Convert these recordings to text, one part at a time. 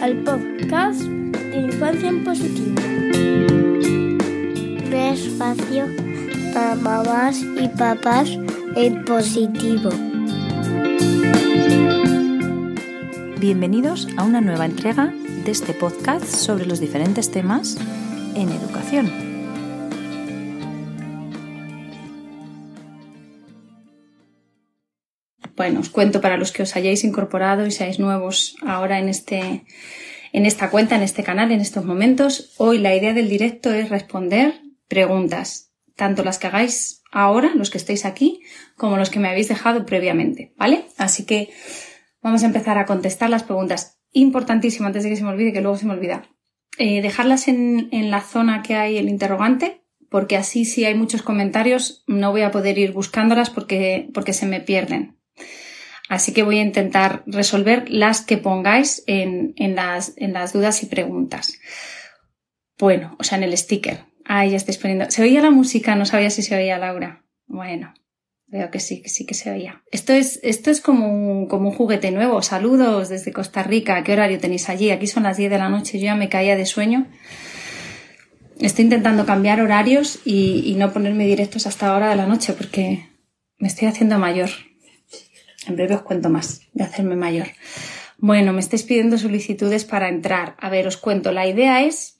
Al podcast de Infancia en Positivo. Un espacio para mamás y papás en positivo. Bienvenidos a una nueva entrega de este podcast sobre los diferentes temas en educación. Bueno, os cuento para los que os hayáis incorporado y seáis nuevos ahora en este en esta cuenta, en este canal, en estos momentos. Hoy la idea del directo es responder preguntas, tanto las que hagáis ahora, los que estéis aquí, como los que me habéis dejado previamente, ¿vale? Así que vamos a empezar a contestar las preguntas. Importantísimo, antes de que se me olvide, que luego se me olvida. Eh, dejarlas en, en la zona que hay el interrogante, porque así si hay muchos comentarios no voy a poder ir buscándolas porque, porque se me pierden. Así que voy a intentar resolver las que pongáis en, en, las, en las dudas y preguntas. Bueno, o sea, en el sticker. Ahí ya estáis poniendo. ¿Se oía la música? No sabía si se oía Laura. Bueno, veo que sí, que sí que se oía. Esto es, esto es como un, como un juguete nuevo. Saludos desde Costa Rica. ¿Qué horario tenéis allí? Aquí son las 10 de la noche. Yo ya me caía de sueño. Estoy intentando cambiar horarios y, y no ponerme directos hasta ahora de la noche porque me estoy haciendo mayor. En breve os cuento más de hacerme mayor. Bueno, me estáis pidiendo solicitudes para entrar. A ver, os cuento. La idea es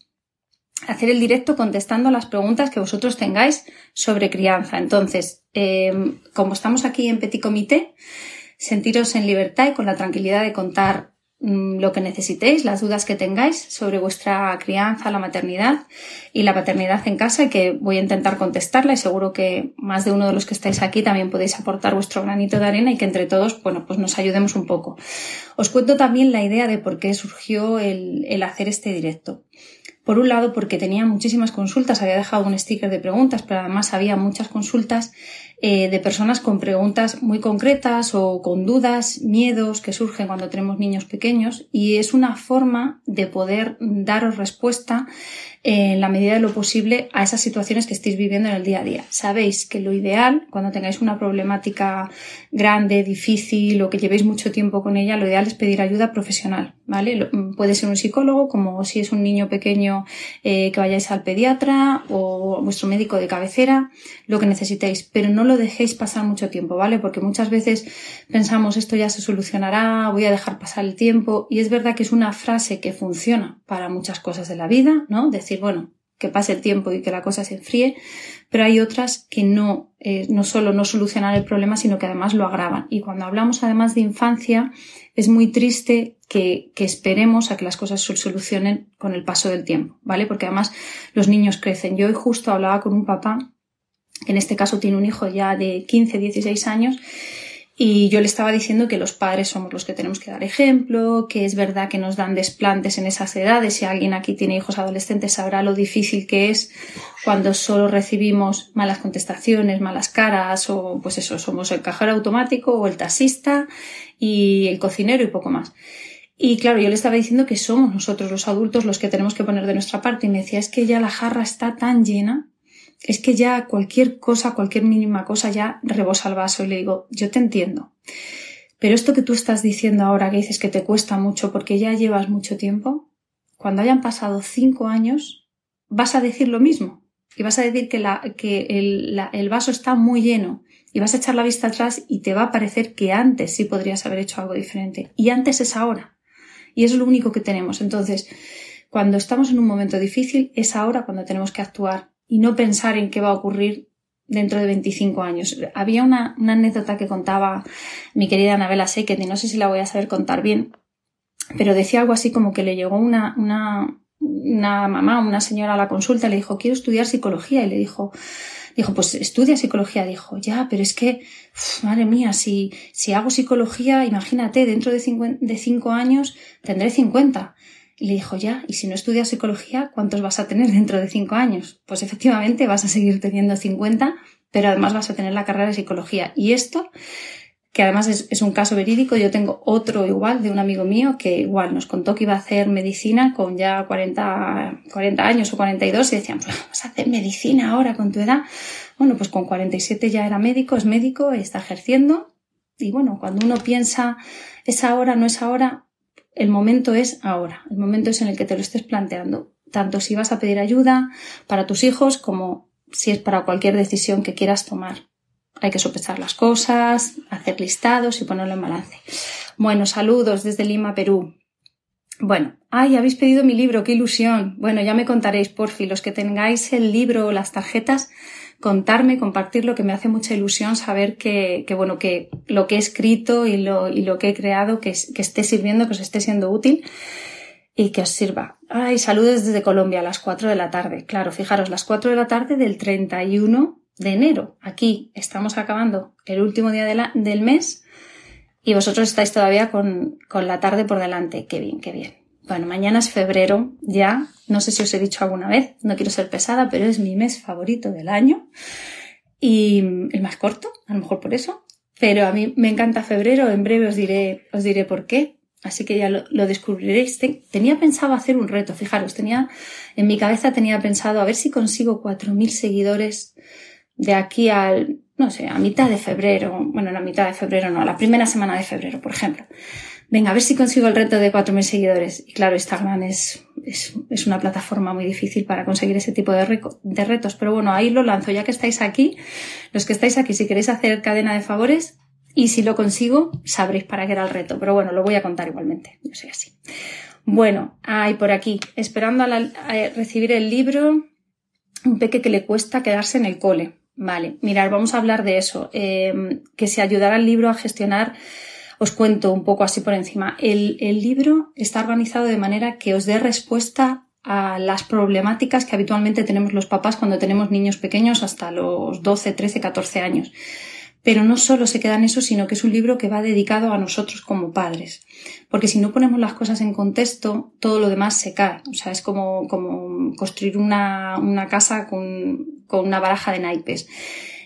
hacer el directo contestando las preguntas que vosotros tengáis sobre crianza. Entonces, eh, como estamos aquí en Petit Comité, sentiros en libertad y con la tranquilidad de contar lo que necesitéis, las dudas que tengáis sobre vuestra crianza, la maternidad y la paternidad en casa y que voy a intentar contestarla y seguro que más de uno de los que estáis aquí también podéis aportar vuestro granito de arena y que entre todos, bueno, pues nos ayudemos un poco. Os cuento también la idea de por qué surgió el, el hacer este directo. Por un lado, porque tenía muchísimas consultas, había dejado un sticker de preguntas, pero además había muchas consultas eh, de personas con preguntas muy concretas o con dudas, miedos que surgen cuando tenemos niños pequeños y es una forma de poder daros respuesta en la medida de lo posible a esas situaciones que estéis viviendo en el día a día. Sabéis que lo ideal, cuando tengáis una problemática grande, difícil o que llevéis mucho tiempo con ella, lo ideal es pedir ayuda profesional, ¿vale? Puede ser un psicólogo, como si es un niño pequeño eh, que vayáis al pediatra o vuestro médico de cabecera, lo que necesitéis, pero no lo dejéis pasar mucho tiempo, ¿vale? Porque muchas veces pensamos esto ya se solucionará, voy a dejar pasar el tiempo y es verdad que es una frase que funciona para muchas cosas de la vida, ¿no? Bueno, que pase el tiempo y que la cosa se enfríe, pero hay otras que no, eh, no solo no solucionan el problema, sino que además lo agravan. Y cuando hablamos además de infancia, es muy triste que, que esperemos a que las cosas se solucionen con el paso del tiempo, ¿vale? Porque además los niños crecen. Yo hoy justo hablaba con un papá, que en este caso tiene un hijo ya de 15, 16 años, y yo le estaba diciendo que los padres somos los que tenemos que dar ejemplo, que es verdad que nos dan desplantes en esas edades. Si alguien aquí tiene hijos adolescentes sabrá lo difícil que es cuando solo recibimos malas contestaciones, malas caras o pues eso, somos el cajero automático o el taxista y el cocinero y poco más. Y claro, yo le estaba diciendo que somos nosotros los adultos los que tenemos que poner de nuestra parte y me decía es que ya la jarra está tan llena es que ya cualquier cosa, cualquier mínima cosa ya rebosa el vaso y le digo, yo te entiendo. Pero esto que tú estás diciendo ahora, que dices que te cuesta mucho porque ya llevas mucho tiempo, cuando hayan pasado cinco años, vas a decir lo mismo. Y vas a decir que, la, que el, el vaso está muy lleno y vas a echar la vista atrás y te va a parecer que antes sí podrías haber hecho algo diferente. Y antes es ahora. Y es lo único que tenemos. Entonces, cuando estamos en un momento difícil, es ahora cuando tenemos que actuar y no pensar en qué va a ocurrir dentro de 25 años. Había una, anécdota que contaba mi querida Anabela Seket y no sé si la voy a saber contar bien, pero decía algo así como que le llegó una, una, una mamá, una señora a la consulta le dijo, quiero estudiar psicología y le dijo, dijo, pues estudia psicología. Dijo, ya, pero es que, madre mía, si, si hago psicología, imagínate, dentro de cinco, de cinco años tendré 50. Y le dijo, ya, y si no estudias psicología, ¿cuántos vas a tener dentro de cinco años? Pues efectivamente vas a seguir teniendo 50, pero además vas a tener la carrera de psicología. Y esto, que además es, un caso verídico, yo tengo otro igual de un amigo mío que igual nos contó que iba a hacer medicina con ya 40, 40 años o 42 y decían, pues vas a hacer medicina ahora con tu edad. Bueno, pues con 47 ya era médico, es médico, está ejerciendo. Y bueno, cuando uno piensa, es ahora, no es ahora, el momento es ahora, el momento es en el que te lo estés planteando, tanto si vas a pedir ayuda para tus hijos como si es para cualquier decisión que quieras tomar. Hay que sopesar las cosas, hacer listados y ponerlo en balance. Bueno, saludos desde Lima, Perú. Bueno, ay, habéis pedido mi libro, qué ilusión. Bueno, ya me contaréis, por fin, los que tengáis el libro o las tarjetas, contarme, compartirlo, que me hace mucha ilusión saber que, que bueno, que lo que he escrito y lo, y lo que he creado, que, esté sirviendo, que os esté siendo útil y que os sirva. Ay, saludos desde Colombia a las 4 de la tarde. Claro, fijaros, las 4 de la tarde del 31 de enero. Aquí estamos acabando el último día del mes y vosotros estáis todavía con, con la tarde por delante. Qué bien, qué bien. Bueno, mañana es febrero ya. No sé si os he dicho alguna vez, no quiero ser pesada, pero es mi mes favorito del año. Y el más corto, a lo mejor por eso. Pero a mí me encanta febrero, en breve os diré, os diré por qué. Así que ya lo, descubriréis. Tenía pensado hacer un reto, fijaros, tenía, en mi cabeza tenía pensado a ver si consigo 4.000 seguidores de aquí al, no sé, a mitad de febrero, bueno, no a mitad de febrero, no, a la primera semana de febrero, por ejemplo. Venga, a ver si consigo el reto de 4.000 seguidores. Y claro, Instagram es, es, es, una plataforma muy difícil para conseguir ese tipo de, de retos. Pero bueno, ahí lo lanzo. Ya que estáis aquí, los que estáis aquí, si queréis hacer cadena de favores, y si lo consigo, sabréis para qué era el reto. Pero bueno, lo voy a contar igualmente. Yo soy así. Bueno, hay por aquí, esperando a, recibir el libro, un peque que le cuesta quedarse en el cole. Vale, mirar, vamos a hablar de eso. Eh, que se ayudará el libro a gestionar, os cuento un poco así por encima. El, el libro está organizado de manera que os dé respuesta a las problemáticas que habitualmente tenemos los papás cuando tenemos niños pequeños hasta los 12, 13, 14 años. Pero no solo se queda en eso, sino que es un libro que va dedicado a nosotros como padres. Porque si no ponemos las cosas en contexto, todo lo demás se cae. O sea, es como, como construir una, una casa con, con una baraja de naipes.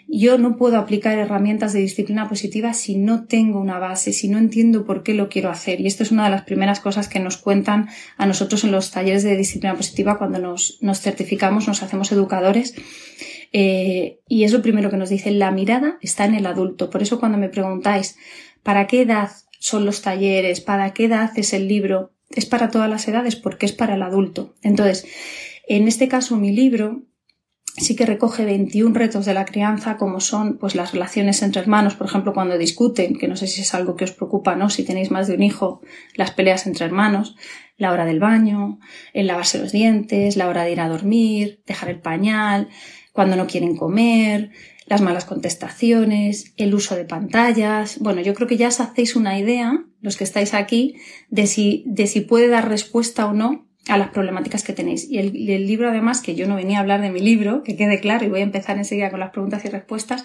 Yo no puedo aplicar herramientas de disciplina positiva si no tengo una base, si no entiendo por qué lo quiero hacer. Y esto es una de las primeras cosas que nos cuentan a nosotros en los talleres de disciplina positiva cuando nos, nos certificamos, nos hacemos educadores eh, y es lo primero que nos dice, la mirada está en el adulto. Por eso cuando me preguntáis, ¿para qué edad son los talleres? ¿Para qué edad es el libro? Es para todas las edades porque es para el adulto. Entonces, en este caso mi libro sí que recoge 21 retos de la crianza, como son pues las relaciones entre hermanos, por ejemplo, cuando discuten, que no sé si es algo que os preocupa, ¿no? Si tenéis más de un hijo, las peleas entre hermanos, la hora del baño, el lavarse los dientes, la hora de ir a dormir, dejar el pañal, cuando no quieren comer, las malas contestaciones, el uso de pantallas. Bueno, yo creo que ya os hacéis una idea, los que estáis aquí, de si, de si puede dar respuesta o no a las problemáticas que tenéis. Y el, libro, además, que yo no venía a hablar de mi libro, que quede claro, y voy a empezar enseguida con las preguntas y respuestas,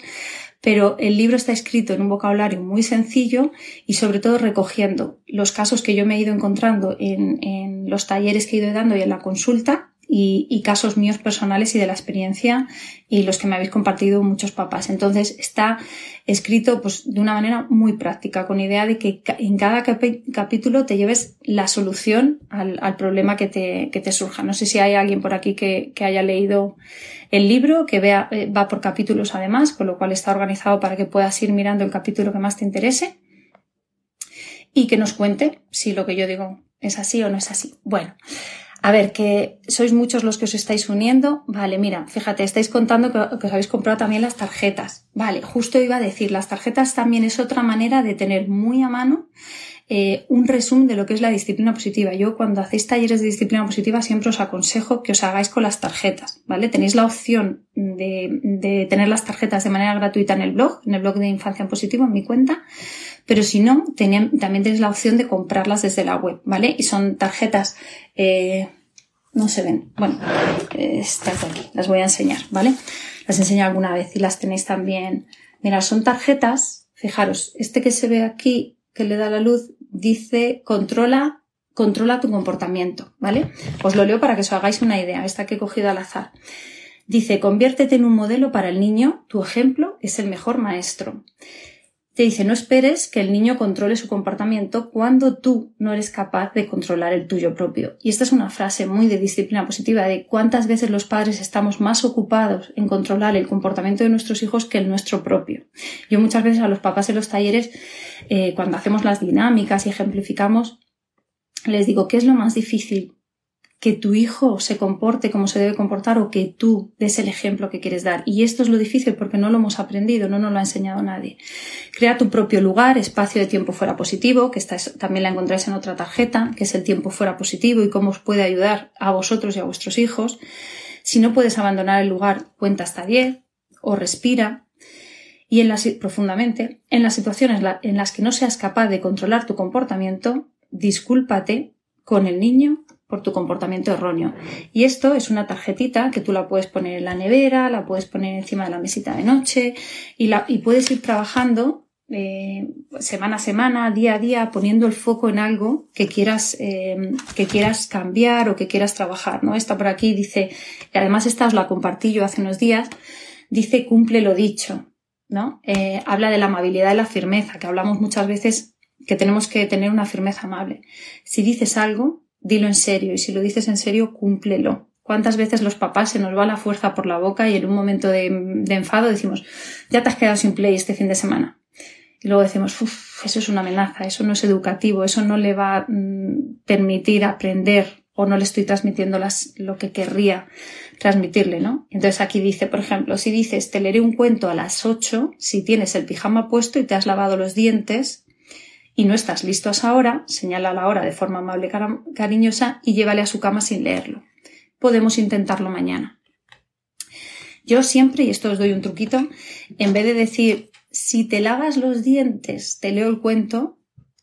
pero el libro está escrito en un vocabulario muy sencillo y sobre todo recogiendo los casos que yo me he ido encontrando en, en los talleres que he ido dando y en la consulta y, casos míos personales y de la experiencia y los que me habéis compartido muchos papás. Entonces está escrito pues, de una manera muy práctica, con idea de que en cada capítulo te lleves la solución al, al problema que te, que te, surja. No sé si hay alguien por aquí que, que haya leído el libro, que vea, eh, va por capítulos además, con lo cual está organizado para que puedas ir mirando el capítulo que más te interese y que nos cuente si lo que yo digo es así o no es así. Bueno. A ver, que sois muchos los que os estáis uniendo. Vale, mira, fíjate, estáis contando que, os habéis comprado también las tarjetas. Vale, justo iba a decir, las tarjetas también es otra manera de tener muy a mano eh, un resumen de lo que es la disciplina positiva. Yo cuando hacéis talleres de disciplina positiva siempre os aconsejo que os hagáis con las tarjetas, ¿vale? Tenéis la opción de, de tener las tarjetas de manera gratuita en el blog, en el blog de Infancia en Positivo, en mi cuenta, pero si no, tenía, también tenéis la opción de comprarlas desde la web, ¿vale? Y son tarjetas, eh, no se ven, bueno, eh, estas de aquí, las voy a enseñar, ¿vale? Las enseño alguna vez y las tenéis también. Mira, son tarjetas, fijaros, este que se ve aquí, que le da la luz, dice controla, controla tu comportamiento, ¿vale? Os lo leo para que os hagáis una idea, esta que he cogido al azar. Dice, conviértete en un modelo para el niño, tu ejemplo es el mejor maestro. Te dice, no esperes que el niño controle su comportamiento cuando tú no eres capaz de controlar el tuyo propio. Y esta es una frase muy de disciplina positiva de cuántas veces los padres estamos más ocupados en controlar el comportamiento de nuestros hijos que el nuestro propio. Yo muchas veces a los papás en los talleres, eh, cuando hacemos las dinámicas y ejemplificamos, les digo, ¿qué es lo más difícil? Que tu hijo se comporte como se debe comportar o que tú des el ejemplo que quieres dar. Y esto es lo difícil porque no lo hemos aprendido, no nos lo ha enseñado nadie. Crea tu propio lugar, espacio de tiempo fuera positivo, que también la encontráis en otra tarjeta, que es el tiempo fuera positivo y cómo os puede ayudar a vosotros y a vuestros hijos. Si no puedes abandonar el lugar, cuenta hasta 10 o respira. Y en las, profundamente, en las situaciones en las que no seas capaz de controlar tu comportamiento, discúlpate con el niño por tu comportamiento erróneo. Y esto es una tarjetita que tú la puedes poner en la nevera, la puedes poner encima de la mesita de noche y, la, y puedes ir trabajando eh, semana a semana, día a día, poniendo el foco en algo que quieras, eh, que quieras cambiar o que quieras trabajar. ¿no? Esta por aquí dice, y además esta os la compartí yo hace unos días, dice cumple lo dicho. ¿no? Eh, habla de la amabilidad y la firmeza, que hablamos muchas veces que tenemos que tener una firmeza amable. Si dices algo, dilo en serio y si lo dices en serio, cúmplelo. ¿Cuántas veces los papás se nos va la fuerza por la boca y en un momento de, enfado decimos, ya te has quedado sin play este fin de semana? Y luego decimos, uff, eso es una amenaza, eso no es educativo, eso no le va a mm, permitir aprender o no le estoy transmitiendo lo que querría transmitirle, ¿no? Entonces aquí dice, por ejemplo, si dices, te leeré un cuento a las 8, si tienes el pijama puesto y te has lavado los dientes, y no estás listo a esa hora, señala la hora de forma amable y cariñosa y llévale a su cama sin leerlo. Podemos intentarlo mañana. Yo siempre, y esto os doy un truquito, en vez de decir si te lavas los dientes, te leo el cuento,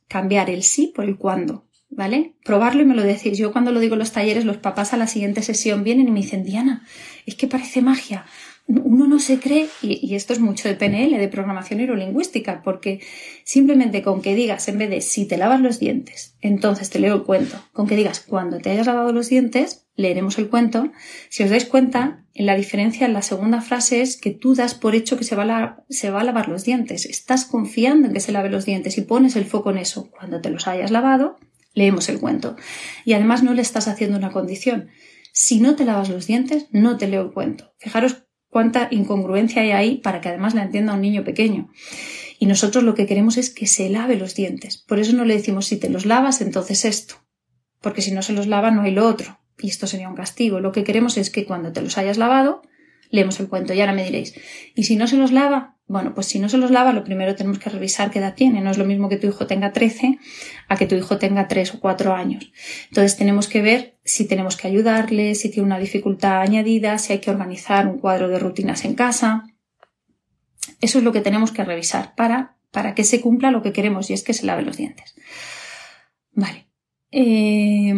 cambiar el sí por el cuándo. ¿Vale? Probarlo y me lo decís. Yo cuando lo digo en los talleres, los papás a la siguiente sesión vienen y me dicen, Diana, es que parece magia uno no se cree, y, esto es mucho de PNL, de programación neurolingüística, porque simplemente con que digas, en vez de si te lavas los dientes, entonces te leo el cuento, con que digas cuando te hayas lavado los dientes, leeremos el cuento, si os dais cuenta, en la diferencia en la segunda frase es que tú das por hecho que se va, a se va a lavar los dientes, estás confiando en que se lave los dientes y pones el foco en eso. Cuando te los hayas lavado, leemos el cuento. Y además no le estás haciendo una condición. Si no te lavas los dientes, no te leo el cuento. Fijaros cuánta incongruencia hay ahí para que además la entienda un niño pequeño. Y nosotros lo que queremos es que se lave los dientes. Por eso no le decimos si te los lavas, entonces esto. Porque si no se los lava, no hay lo otro. Y esto sería un castigo. Lo que queremos es que cuando te los hayas lavado, leemos el cuento. Y ahora me diréis, ¿y si no se los lava? Bueno, pues si no se los lava, lo primero tenemos que revisar qué edad tiene. No es lo mismo que tu hijo tenga 13 a que tu hijo tenga 3 o 4 años. Entonces tenemos que ver si tenemos que ayudarle, si tiene una dificultad añadida, si hay que organizar un cuadro de rutinas en casa. Eso es lo que tenemos que revisar para, para que se cumpla lo que queremos y es que se lave los dientes. Vale. Eh,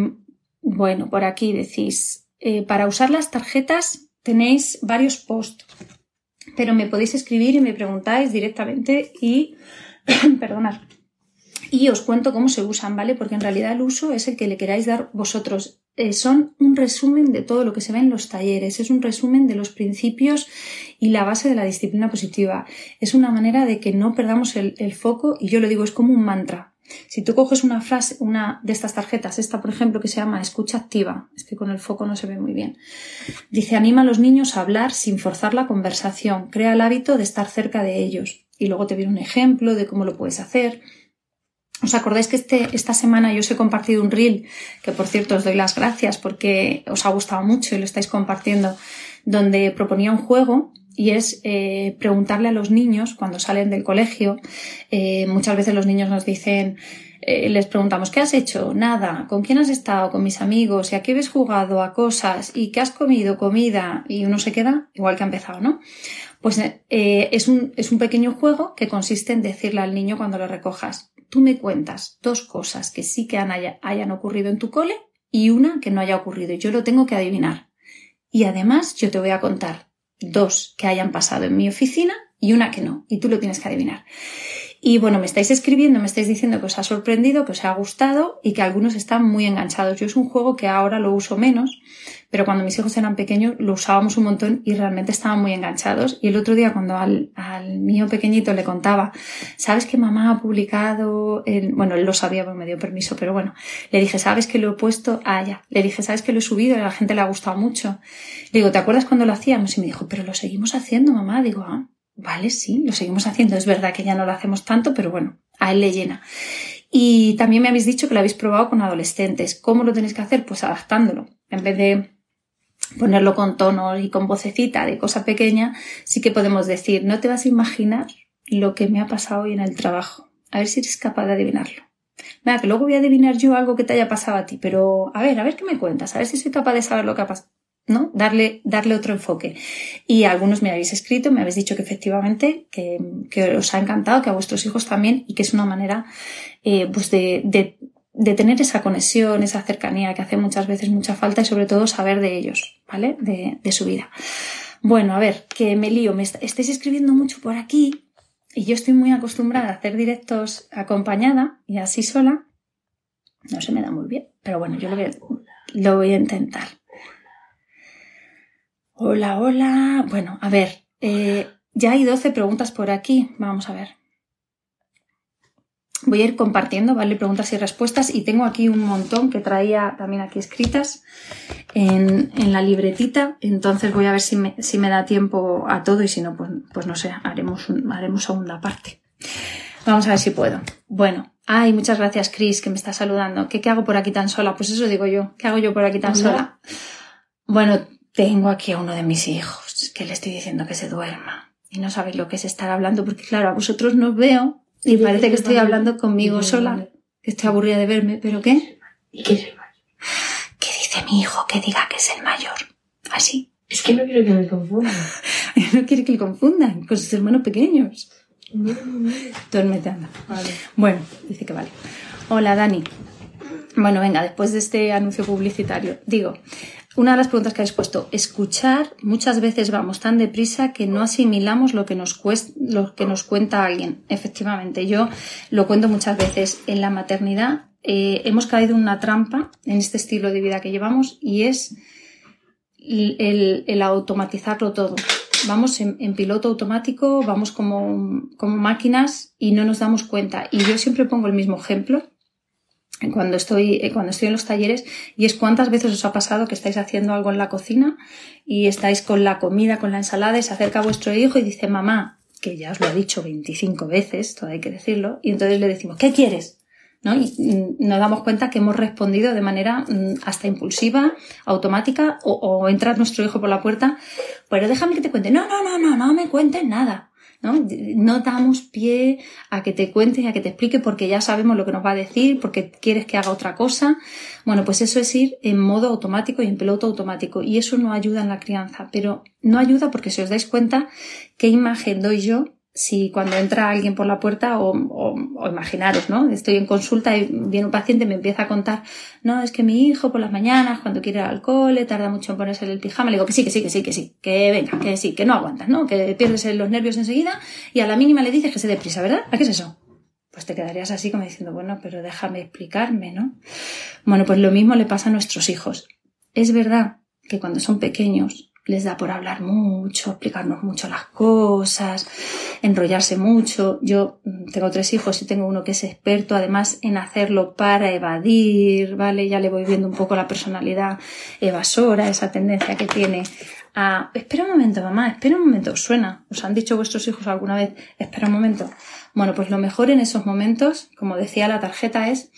bueno, por aquí decís, eh, para usar las tarjetas tenéis varios posts pero me podéis escribir y me preguntáis directamente y, perdonad, y os cuento cómo se usan, ¿vale? Porque en realidad el uso es el que le queráis dar vosotros. Eh, son un resumen de todo lo que se ve en los talleres, es un resumen de los principios y la base de la disciplina positiva. Es una manera de que no perdamos el, el foco y yo lo digo, es como un mantra. Si tú coges una frase, una de estas tarjetas, esta por ejemplo que se llama escucha activa, es que con el foco no se ve muy bien, dice anima a los niños a hablar sin forzar la conversación, crea el hábito de estar cerca de ellos. Y luego te viene un ejemplo de cómo lo puedes hacer. ¿Os acordáis que este, esta semana yo os he compartido un reel, que por cierto os doy las gracias porque os ha gustado mucho y lo estáis compartiendo, donde proponía un juego y es eh, preguntarle a los niños cuando salen del colegio. Eh, muchas veces los niños nos dicen, eh, les preguntamos, ¿qué has hecho? Nada. ¿Con quién has estado? Con mis amigos. ¿Y a qué habéis jugado? A cosas. ¿Y qué has comido? Comida. Y uno se queda igual que ha empezado, ¿no? Pues es, un, es un pequeño juego que consiste en decirle al niño cuando lo recojas, tú me cuentas dos cosas que sí que hayan ocurrido en tu cole y una que no haya ocurrido. Yo lo tengo que adivinar. Y además yo te voy a contar dos que hayan pasado en mi oficina y una que no, y tú lo tienes que adivinar. Y bueno, me estáis escribiendo, me estáis diciendo que os ha sorprendido, que os ha gustado y que algunos están muy enganchados. Yo es un juego que ahora lo uso menos, pero cuando mis hijos eran pequeños lo usábamos un montón y realmente estaban muy enganchados. Y el otro día cuando al, al mío pequeñito le contaba, ¿sabes que mamá ha publicado? El... Bueno, él lo sabía, porque me dio permiso, pero bueno, le dije, ¿sabes que lo he puesto? Ya. Le dije, ¿sabes que lo he subido? A la gente le ha gustado mucho. Le digo, ¿te acuerdas cuando lo hacíamos? Y me dijo, pero lo seguimos haciendo, mamá. Digo, ah, Vale, sí, lo seguimos haciendo. Es verdad que ya no lo hacemos tanto, pero bueno, a él le llena. Y también me habéis dicho que lo habéis probado con adolescentes. ¿Cómo lo tenéis que hacer? Pues adaptándolo. En vez de ponerlo con tonos y con vocecita de cosa pequeña, sí que podemos decir, no te vas a imaginar lo que me ha pasado hoy en el trabajo. A ver si eres capaz de adivinarlo. Venga, que luego voy a adivinar yo algo que te haya pasado a ti, pero a ver, a ver qué me cuentas, a ver si soy capaz de saber lo que ha pasado. ¿no? Darle, darle otro enfoque. Y algunos me habéis escrito, me habéis dicho que efectivamente, que, que os ha encantado, que a vuestros hijos también, y que es una manera, eh, pues de, de, de, tener esa conexión, esa cercanía que hace muchas veces mucha falta y sobre todo saber de ellos, ¿vale? De, de su vida. Bueno, a ver, que me lío, me estáis escribiendo mucho por aquí y yo estoy muy acostumbrada a hacer directos acompañada y así sola. No se me da muy bien, pero bueno, yo lo voy a, lo voy a intentar. Hola, hola. Bueno, a ver, eh, ya hay 12 preguntas por aquí. Vamos a ver. Voy a ir compartiendo, ¿vale? Preguntas y respuestas. Y tengo aquí un montón que traía también aquí escritas en, en la libretita. Entonces voy a ver si me, si me, da tiempo a todo y si no, pues, pues no sé, haremos, un, haremos segunda parte. Vamos a ver si puedo. Bueno, ay, muchas gracias, Chris, que me está saludando. ¿Qué, ¿Qué, hago por aquí tan sola? Pues eso digo yo. ¿Qué hago yo por aquí tan sola? Bueno, tengo aquí a uno de mis hijos que le estoy diciendo que se duerma. Y no sabéis lo que es estar hablando, porque claro, a vosotros no os veo y parece que estoy hablando conmigo sola, que estoy aburrida de verme, pero ¿qué? ¿Y qué es el mayor? ¿Qué dice mi hijo que diga que es el mayor? Así. Es que no quiero que me confundan. no quiere que le confundan con sus hermanos pequeños. No, no. Duérmete, anda. Vale. Bueno, dice que vale. Hola, Dani. Bueno, venga, después de este anuncio publicitario, digo, una de las preguntas que habéis puesto, escuchar, muchas veces vamos tan deprisa que no asimilamos lo que nos, cuesta, lo que nos cuenta alguien. Efectivamente, yo lo cuento muchas veces. En la maternidad eh, hemos caído en una trampa en este estilo de vida que llevamos y es el, el automatizarlo todo. Vamos en, en, piloto automático, vamos como, como máquinas y no nos damos cuenta. Y yo siempre pongo el mismo ejemplo cuando estoy, eh, cuando estoy en los talleres y es cuántas veces os ha pasado que estáis haciendo algo en la cocina y estáis con la comida, con la ensalada y se acerca vuestro hijo y dice mamá, que ya os lo ha dicho 25 veces, todo hay que decirlo, y entonces le decimos, ¿qué quieres? ¿No? Y nos damos cuenta que hemos respondido de manera hasta impulsiva, automática, o, o entra nuestro hijo por la puerta, pero déjame que te cuente, no, no, no, no, no me cuentes nada. ¿No? Damos pie a que te cuente y a que te explique porque ya sabemos lo que nos va a decir, porque quieres que haga otra cosa. Bueno, pues eso es ir en modo automático y en piloto automático y eso no ayuda en la crianza, pero no ayuda porque si os dais cuenta qué imagen doy yo si cuando entra alguien por la puerta o, o, o, imaginaros, ¿no? Estoy en consulta y viene un paciente y me empieza a contar, no, es que mi hijo por las mañanas, cuando quiere ir al cole, tarda mucho en ponerse el pijama, le digo que sí, que sí, que sí, que sí, que venga, que sí, que no aguantas, ¿no? Que pierdes los nervios enseguida y a la mínima le dices que se dé prisa, ¿verdad? ¿A qué es eso? Pues te quedarías así como diciendo, bueno, pero déjame explicarme, ¿no? Bueno, pues lo mismo le pasa a nuestros hijos. Es verdad que cuando son pequeños les da por hablar mucho, explicarnos mucho las cosas, enrollarse mucho. Yo tengo tres hijos y tengo uno que es experto además en hacerlo para evadir, ¿vale? Ya le voy viendo un poco la personalidad evasora, esa tendencia que tiene a... Espera un momento, mamá, espera un momento, suena. ¿Os han dicho vuestros hijos alguna vez? Espera un momento. Bueno, pues lo mejor en esos momentos, como decía la tarjeta, es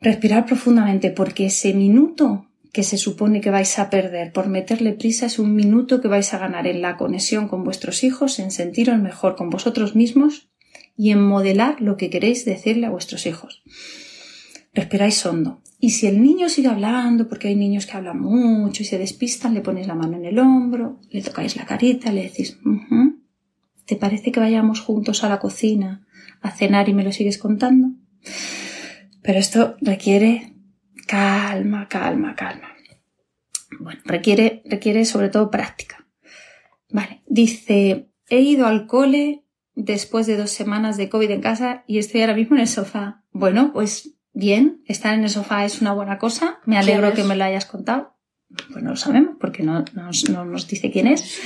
respirar profundamente porque ese minuto que se supone que vais a perder por meterle prisa es un minuto que vais a ganar en la conexión con vuestros hijos, en sentiros mejor con vosotros mismos y en modelar lo que queréis decirle a vuestros hijos. Respiráis hondo. Y si el niño sigue hablando, porque hay niños que hablan mucho y se despistan, le ponéis la mano en el hombro, le tocáis la carita, le decís, uh ¿te parece que vayamos juntos a la cocina a cenar y me lo sigues contando? Pero esto requiere calma, calma, calma. Bueno, requiere, requiere sobre todo práctica. Vale, dice, he ido al cole después de dos semanas de COVID en casa y estoy ahora mismo en el sofá. Bueno, pues bien, estar en el sofá es una buena cosa. Me alegro que me lo hayas contado. Pues no lo sabemos porque no, no, no nos dice quién es.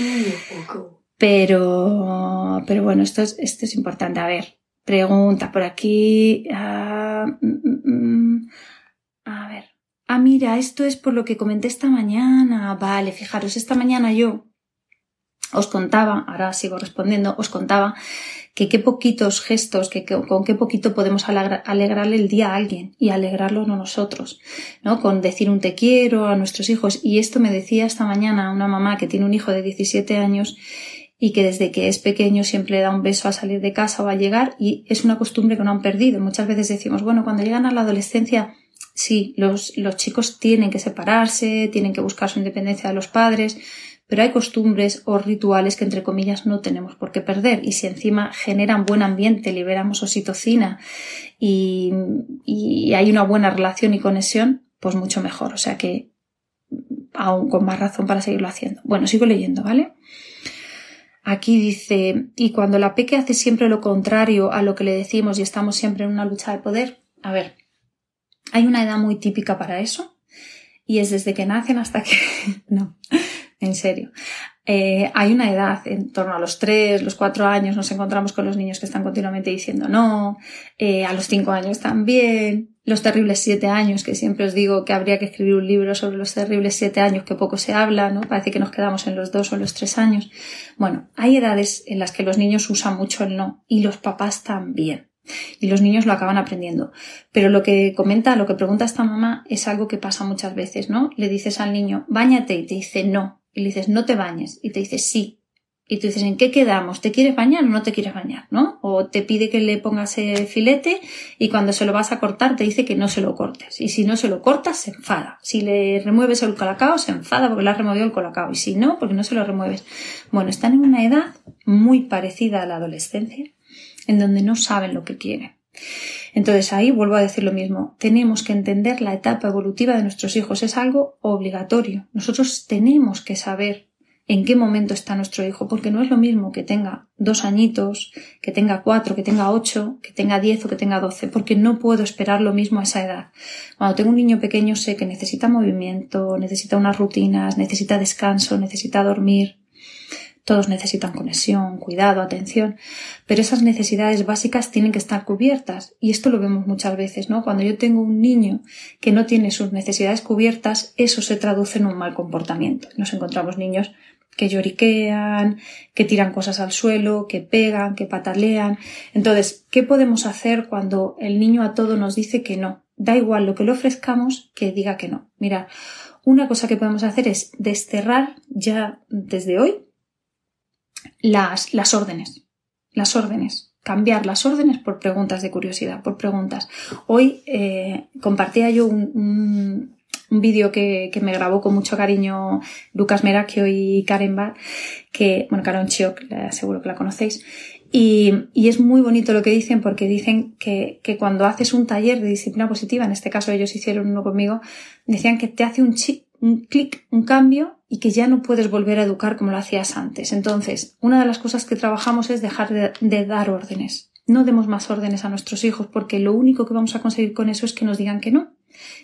Pero, pero bueno, esto es, esto es importante. A ver, pregunta por aquí. Uh, mm, a ver. Ah, mira, esto es por lo que comenté esta mañana. Vale, fijaros, esta mañana yo os contaba, ahora sigo respondiendo, os contaba que qué poquitos gestos, que, con qué poquito podemos alegrarle el día a alguien y alegrarlo no nosotros, ¿no? Con decir un te quiero a nuestros hijos. Y esto me decía esta mañana una mamá que tiene un hijo de 17 años y que desde que es pequeño siempre da un beso a salir de casa o a llegar y es una costumbre que no han perdido. Muchas veces decimos, bueno, cuando llegan a la adolescencia, sí, los, los chicos tienen que separarse, tienen que buscar su independencia de los padres, pero hay costumbres o rituales que entre comillas no tenemos por qué perder y si encima generan buen ambiente, liberamos oxitocina y, y hay una buena relación y conexión, pues mucho mejor. O sea que aún con más razón para seguirlo haciendo. Bueno, sigo leyendo, ¿vale? Aquí dice, y cuando la peque hace siempre lo contrario a lo que le decimos y estamos siempre en una lucha de poder, a ver, hay una edad muy típica para eso y es desde que nacen hasta que... no, en serio. Eh, hay una edad, en torno a los 3, los 4 años, nos encontramos con los niños que están continuamente diciendo no, eh, a los 5 años también, los terribles siete años, que siempre os digo que habría que escribir un libro sobre los terribles siete años que poco se habla, ¿no? Parece que nos quedamos en los dos o los tres años. Bueno, hay edades en las que los niños usan mucho el no y los papás también. Y los niños lo acaban aprendiendo. Pero lo que comenta, lo que pregunta esta mamá es algo que pasa muchas veces, ¿no? Le dices al niño, bañate y te dice no. Y le dices, no te bañes. Y te dice sí. Y tú dices, ¿en qué quedamos? ¿Te quieres bañar o no te quieres bañar? ¿No? O te pide que le pongas el filete y cuando se lo vas a cortar te dice que no se lo cortes. Y si no se lo cortas, se enfada. Si le remueves el colacao, se enfada porque le has removido el colacao. Y si no, porque no se lo remueves. Bueno, están en una edad muy parecida a la adolescencia, en donde no saben lo que quieren. Entonces ahí vuelvo a decir lo mismo. Tenemos que entender la etapa evolutiva de nuestros hijos. Es algo obligatorio. Nosotros tenemos que saber en qué momento está nuestro hijo, porque no es lo mismo que tenga dos añitos, que tenga cuatro, que tenga ocho, que tenga diez o que tenga doce, porque no puedo esperar lo mismo a esa edad. Cuando tengo un niño pequeño sé que necesita movimiento, necesita unas rutinas, necesita descanso, necesita dormir. Todos necesitan conexión, cuidado, atención, pero esas necesidades básicas tienen que estar cubiertas y esto lo vemos muchas veces, ¿no? Cuando yo tengo un niño que no tiene sus necesidades cubiertas, eso se traduce en un mal comportamiento. Nos encontramos niños que lloriquean, que tiran cosas al suelo, que pegan, que patalean. Entonces, ¿qué podemos hacer cuando el niño a todo nos dice que no? Da igual lo que le ofrezcamos, que diga que no. Mira, una cosa que podemos hacer es desterrar ya desde hoy las, las órdenes. Las órdenes. Cambiar las órdenes por preguntas de curiosidad, por preguntas. Hoy eh, compartía yo un un vídeo que, que, me grabó con mucho cariño Lucas Merakio y Karen Bar, que, bueno, Karen Chiok, seguro que la conocéis. Y, y, es muy bonito lo que dicen porque dicen que, que, cuando haces un taller de disciplina positiva, en este caso ellos hicieron uno conmigo, decían que te hace un, un clic, un cambio y que ya no puedes volver a educar como lo hacías antes. Entonces, una de las cosas que trabajamos es dejar de, de dar órdenes. No demos más órdenes a nuestros hijos porque lo único que vamos a conseguir con eso es que nos digan que no,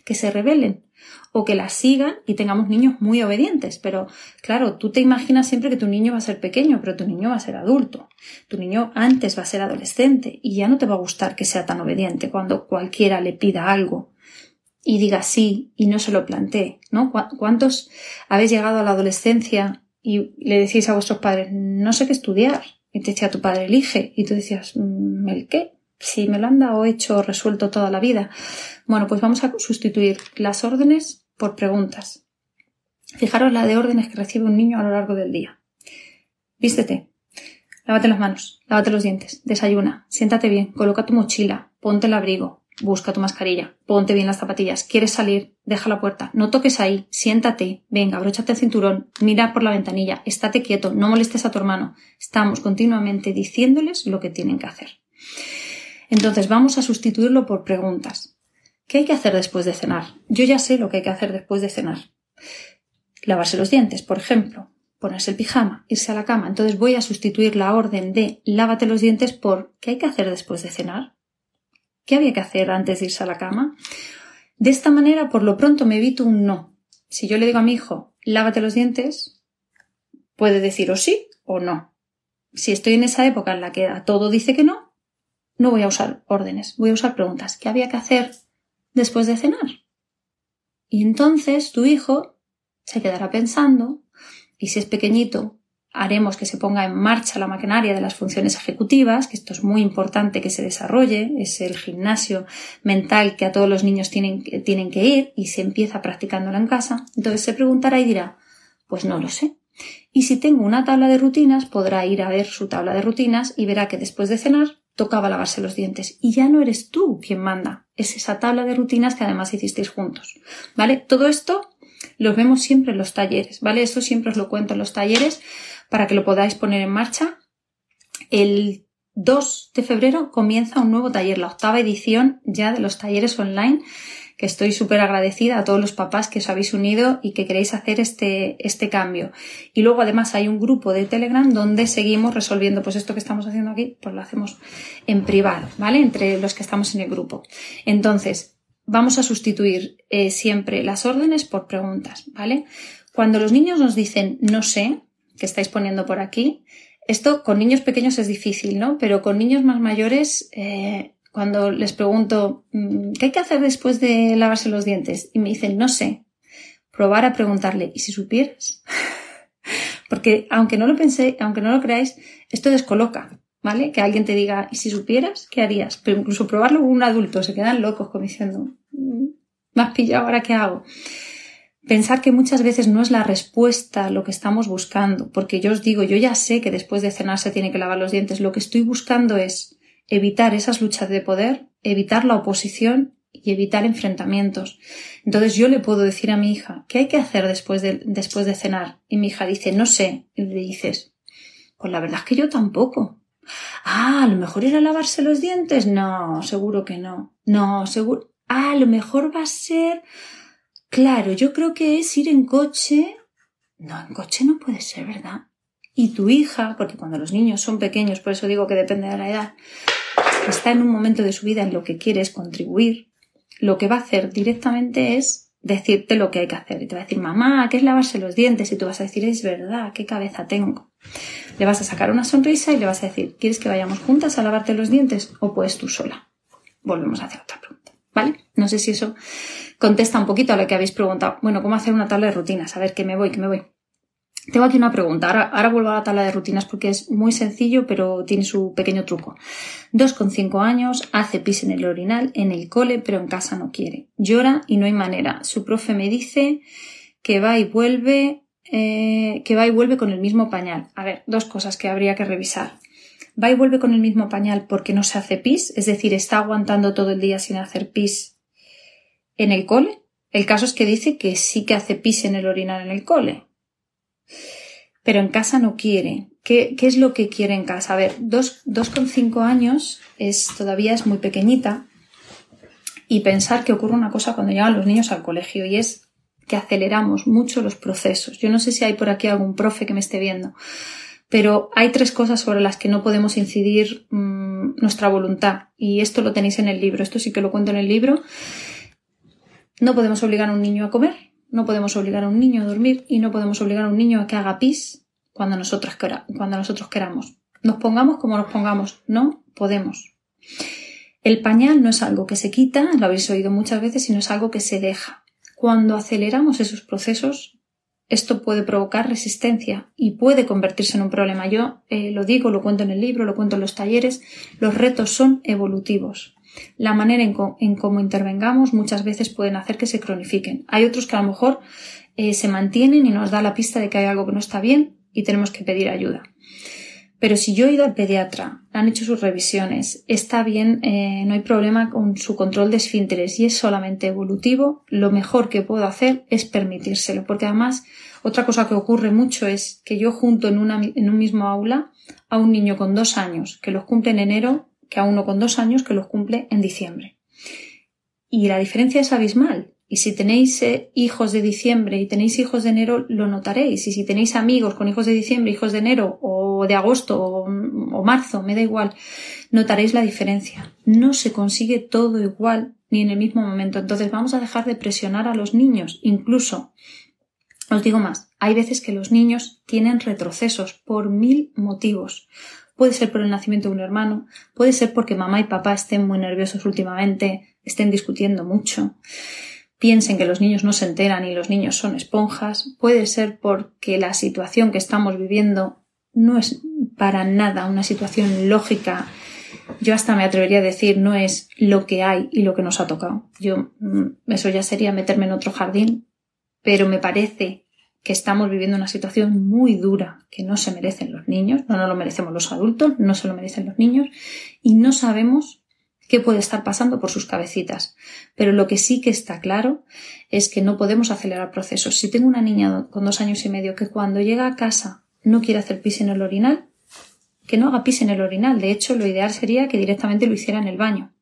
que se rebelen o que las sigan y tengamos niños muy obedientes. Pero claro, tú te imaginas siempre que tu niño va a ser pequeño, pero tu niño va a ser adulto. Tu niño antes va a ser adolescente y ya no te va a gustar que sea tan obediente cuando cualquiera le pida algo y diga sí y no se lo plantee, ¿no? ¿Cuántos habéis llegado a la adolescencia y le decís a vuestros padres, no sé qué estudiar? Y te decía tu padre, elige. Y tú decías, mm, ¿el qué? Si me lo han dado hecho resuelto toda la vida. Bueno, pues vamos a sustituir las órdenes por preguntas. Fijaros la de órdenes que recibe un niño a lo largo del día. Vístete. Lávate las manos, lávate los dientes, desayuna, siéntate bien, coloca tu mochila, ponte el abrigo, busca tu mascarilla, ponte bien las zapatillas, quieres salir, deja la puerta, no toques ahí, siéntate, venga, abróchate el cinturón, mira por la ventanilla, estate quieto, no molestes a tu hermano. Estamos continuamente diciéndoles lo que tienen que hacer. Entonces vamos a sustituirlo por preguntas. ¿Qué hay que hacer después de cenar? Yo ya sé lo que hay que hacer después de cenar. Lavarse los dientes, por ejemplo, ponerse el pijama, irse a la cama. Entonces voy a sustituir la orden de lávate los dientes por ¿qué hay que hacer después de cenar? ¿Qué había que hacer antes de irse a la cama? De esta manera, por lo pronto, me evito un no. Si yo le digo a mi hijo, lávate los dientes, puede decir o sí o no. Si estoy en esa época en la que a todo dice que no, no voy a usar órdenes, voy a usar preguntas. ¿Qué había que hacer después de cenar? Y entonces tu hijo se quedará pensando y si es pequeñito, haremos que se ponga en marcha la maquinaria de las funciones ejecutivas, que esto es muy importante que se desarrolle, es el gimnasio mental que a todos los niños tienen, tienen que ir y se empieza practicándolo en casa. Entonces se preguntará y dirá, pues no lo sé. Y si tengo una tabla de rutinas, podrá ir a ver su tabla de rutinas y verá que después de cenar tocaba lavarse los dientes. Y ya no eres tú quien manda, es esa tabla de rutinas que además hicisteis juntos. ¿Vale? Todo esto lo vemos siempre en los talleres, ¿vale? Esto siempre os lo cuento en los talleres para que lo podáis poner en marcha. El 2 de febrero comienza un nuevo taller, la octava edición ya de los talleres online, que estoy súper agradecida a todos los papás que os habéis unido y que queréis hacer este, este cambio. Y luego además hay un grupo de Telegram donde seguimos resolviendo, pues esto que estamos haciendo aquí, pues lo hacemos en privado, ¿vale? Entre los que estamos en el grupo. Entonces, vamos a sustituir eh, siempre las órdenes por preguntas, ¿vale? Cuando los niños nos dicen no sé, que estáis poniendo por aquí. Esto con niños pequeños es difícil, ¿no? Pero con niños más mayores, eh, cuando les pregunto, mm, ¿qué hay que hacer después de lavarse los dientes? Y me dicen, no sé. Probar a preguntarle, ¿y si supieras? Porque aunque no lo pensé, aunque no lo creáis, esto descoloca, ¿vale? Que alguien te diga, ¿y si supieras? ¿Qué harías? Pero incluso probarlo con un adulto, se quedan locos como diciendo, mm, ¿me has pillado ahora qué hago? Pensar que muchas veces no es la respuesta lo que estamos buscando, porque yo os digo, yo ya sé que después de cenar se tiene que lavar los dientes, lo que estoy buscando es evitar esas luchas de poder, evitar la oposición y evitar enfrentamientos. Entonces yo le puedo decir a mi hija, ¿qué hay que hacer después de, después de cenar? Y mi hija dice, no sé. Y le dices, pues la verdad es que yo tampoco. Ah, a lo mejor ir a lavarse los dientes. No, seguro que no. No, seguro. Ah, a lo mejor va a ser Claro, yo creo que es ir en coche. No, en coche no puede ser, ¿verdad? Y tu hija, porque cuando los niños son pequeños, por eso digo que depende de la edad, está en un momento de su vida en lo que quieres contribuir, lo que va a hacer directamente es decirte lo que hay que hacer. Y te va a decir, mamá, ¿qué es lavarse los dientes? Y tú vas a decir, es verdad, qué cabeza tengo. Le vas a sacar una sonrisa y le vas a decir, ¿quieres que vayamos juntas a lavarte los dientes o puedes tú sola? Volvemos a hacer otra pregunta. ¿Vale? No sé si eso contesta un poquito a lo que habéis preguntado. Bueno, ¿cómo hacer una tabla de rutinas? A ver, que me voy, que me voy. Tengo aquí una pregunta. Ahora, vuelvo a la tabla de rutinas porque es muy sencillo, pero tiene su pequeño truco. Dos con cinco años, hace pis en el orinal, en el cole, pero en casa no quiere. Llora y no hay manera. Su profe me dice que va y vuelve, eh, que va y vuelve con el mismo pañal. A ver, dos cosas que habría que revisar. Va y vuelve con el mismo pañal porque no se hace pis, es decir, está aguantando todo el día sin hacer pis en el cole. El caso es que dice que sí que hace pis en el orinal en el cole. Pero en casa no quiere. ¿Qué, qué es lo que quiere en casa? A ver, dos, con cinco años es, todavía es muy pequeñita. Y pensar que ocurre una cosa cuando llegan los niños al colegio y es que aceleramos mucho los procesos. Yo no sé si hay por aquí algún profe que me esté viendo, pero hay tres cosas sobre las que no podemos incidir mm, nuestra voluntad. Y esto lo tenéis en el libro, esto sí que lo cuento en el libro. No podemos obligar a un niño a comer, no podemos obligar a un niño a dormir y no podemos obligar a un niño a que haga pis cuando nosotros, cuando nosotros queramos. Nos pongamos como nos pongamos, no podemos. El pañal no es algo que se quita, lo habéis oído muchas veces, sino es algo que se deja. Cuando aceleramos esos procesos, esto puede provocar resistencia y puede convertirse en un problema. Yo eh, lo digo, lo cuento en el libro, lo cuento en los talleres, los retos son evolutivos la manera en, cómo intervengamos muchas veces pueden hacer que se cronifiquen. Hay otros que a lo mejor eh, se mantienen y nos da la pista de que hay algo que no está bien y tenemos que pedir ayuda. Pero si yo he ido al pediatra, han hecho sus revisiones, está bien, eh, no hay problema con su control de esfínteres y es solamente evolutivo, lo mejor que puedo hacer es permitírselo. Porque además, otra cosa que ocurre mucho es que yo junto en, en un mismo aula a un niño con dos años que los cumple en enero que a uno con dos años que los cumple en diciembre. Y la diferencia es abismal. Y si tenéis eh, hijos de diciembre y tenéis hijos de enero, lo notaréis. Y si tenéis amigos con hijos de diciembre, hijos de enero o de agosto o, o marzo, me da igual, notaréis la diferencia. No se consigue todo igual ni en el mismo momento. Entonces vamos a dejar de presionar a los niños. Incluso, os digo más, hay veces que los niños tienen retrocesos por mil motivos. Puede ser por el nacimiento de un hermano, puede ser porque mamá y papá estén muy nerviosos últimamente, estén discutiendo mucho, piensen que los niños no se enteran y los niños son esponjas, puede ser porque la situación que estamos viviendo no es para nada una situación lógica. Yo hasta me atrevería a decir, no es lo que hay y lo que nos ha tocado. Yo, mm, eso ya sería meterme en otro jardín, pero me parece que estamos viviendo una situación muy dura que no se merecen los niños, no nos lo merecemos los adultos, no se lo merecen los niños y no sabemos qué puede estar pasando por sus cabecitas. Pero lo que sí que está claro es que no podemos acelerar procesos. Si tengo una niña con dos años y medio que cuando llega a casa no quiere hacer pis en el orinal, que no haga pis en el orinal. De hecho, lo ideal sería que directamente lo hiciera en el baño.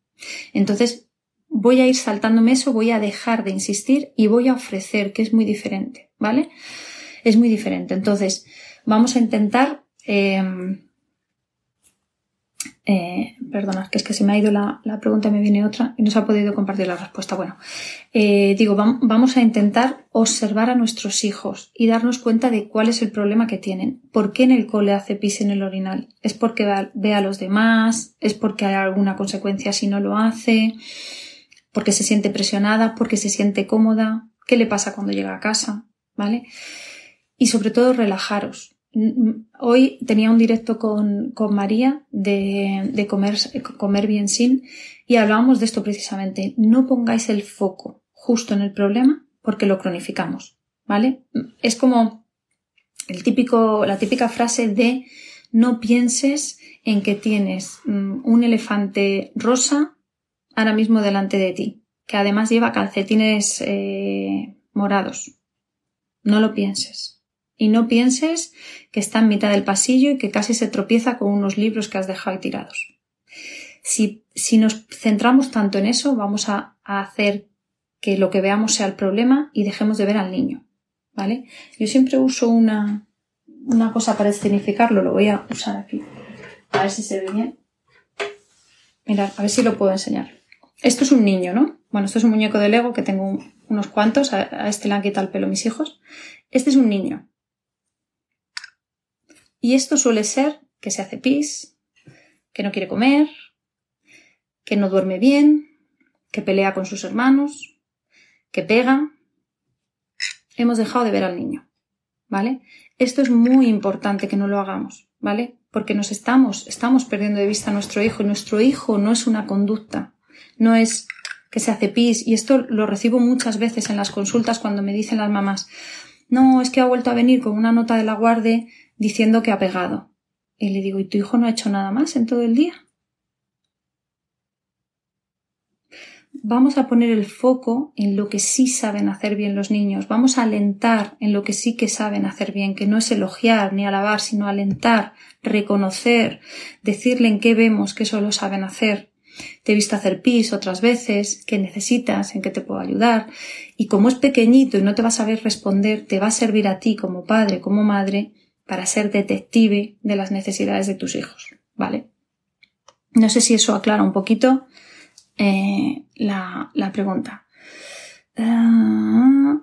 Entonces, voy a ir saltándome eso, voy a dejar de insistir y voy a ofrecer, que es muy diferente, ¿vale? Es muy diferente. Entonces, vamos a intentar em, eh, perdona, que es que se me ha ido la, pregunta y me viene otra y no se ha podido compartir la respuesta. Bueno, eh, digo, vamos a intentar observar a nuestros hijos y darnos cuenta de cuál es el problema que tienen. ¿Por qué en el cole hace pis en el orinal? ¿Es porque ve a los demás? ¿Es porque hay alguna consecuencia si no lo hace? ¿Porque se siente presionada? ¿Porque se siente cómoda? ¿Qué le pasa cuando llega a casa? ¿Vale? Y sobre todo relajaros Hoy tenía un directo con, María de, comer, comer bien sin y hablábamos de esto precisamente. No pongáis el foco justo en el problema porque lo cronificamos, ¿vale? Es como el típico, la típica frase de no pienses en que tienes mm, un elefante rosa ahora mismo delante de ti, que además lleva calcetines eh, morados. No lo pienses y no pienses que está en mitad del pasillo y que casi se tropieza con unos libros que has dejado ahí tirados. Si, si nos centramos tanto en eso, vamos a, hacer que lo que veamos sea el problema y dejemos de ver al niño. ¿Vale? Yo siempre uso una, una cosa para escenificarlo, lo voy a usar aquí. A ver si se ve bien. Mirad, a ver si lo puedo enseñar. Esto es un niño, ¿no? Bueno, esto es un muñeco de Lego que tengo unos cuantos. A, a este le han quitado el pelo mis hijos. Este es un niño. Y esto suele ser que se hace pis, que no quiere comer, que no duerme bien, que pelea con sus hermanos, que pega. Hemos dejado de ver al niño, ¿vale? Esto es muy importante que no lo hagamos, ¿vale? Porque nos estamos, estamos perdiendo de vista a nuestro hijo y nuestro hijo no es una conducta, no es que se hace pis y esto lo recibo muchas veces en las consultas cuando me dicen las mamás, no, es que ha vuelto a venir con una nota de la guardia diciendo que ha pegado. Y le digo, ¿y tu hijo no ha hecho nada más en todo el día? Vamos a poner el foco en lo que sí saben hacer bien los niños. Vamos a alentar en lo que sí que saben hacer bien, que no es elogiar ni alabar, sino alentar, reconocer, decirle en qué vemos que eso lo saben hacer. Te he visto hacer pis otras veces, qué necesitas, en qué te puedo ayudar. Y como es pequeñito y no te va a saber responder, te va a servir a ti como padre, como madre, para ser detective de las necesidades de tus hijos, ¿vale? No sé si eso aclara un poquito eh, la, pregunta. Ah,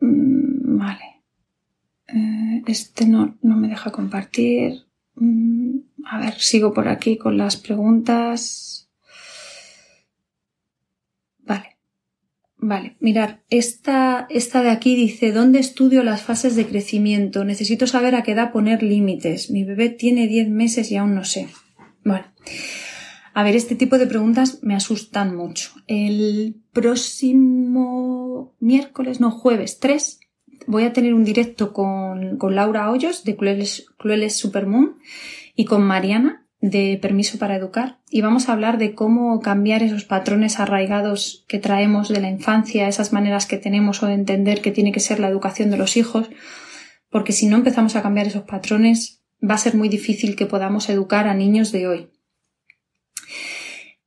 mm, vale. Eh, este no, no, me deja compartir. Mm, a ver, sigo por aquí con las preguntas. Vale. Vale, mirar, esta, esta de aquí dice, ¿dónde estudio las fases de crecimiento? Necesito saber a qué edad poner límites. Mi bebé tiene 10 meses y aún no sé. Bueno, a ver, este tipo de preguntas me asustan mucho. El próximo miércoles, no, jueves 3, voy a tener un directo con, con Laura Hoyos de Crueles, Supermoon y con Mariana de Permiso para Educar y vamos a hablar de cómo cambiar esos patrones arraigados que traemos de la infancia, esas maneras que tenemos o de entender que tiene que ser la educación de los hijos, porque si no empezamos a cambiar esos patrones va a ser muy difícil que podamos educar a niños de hoy.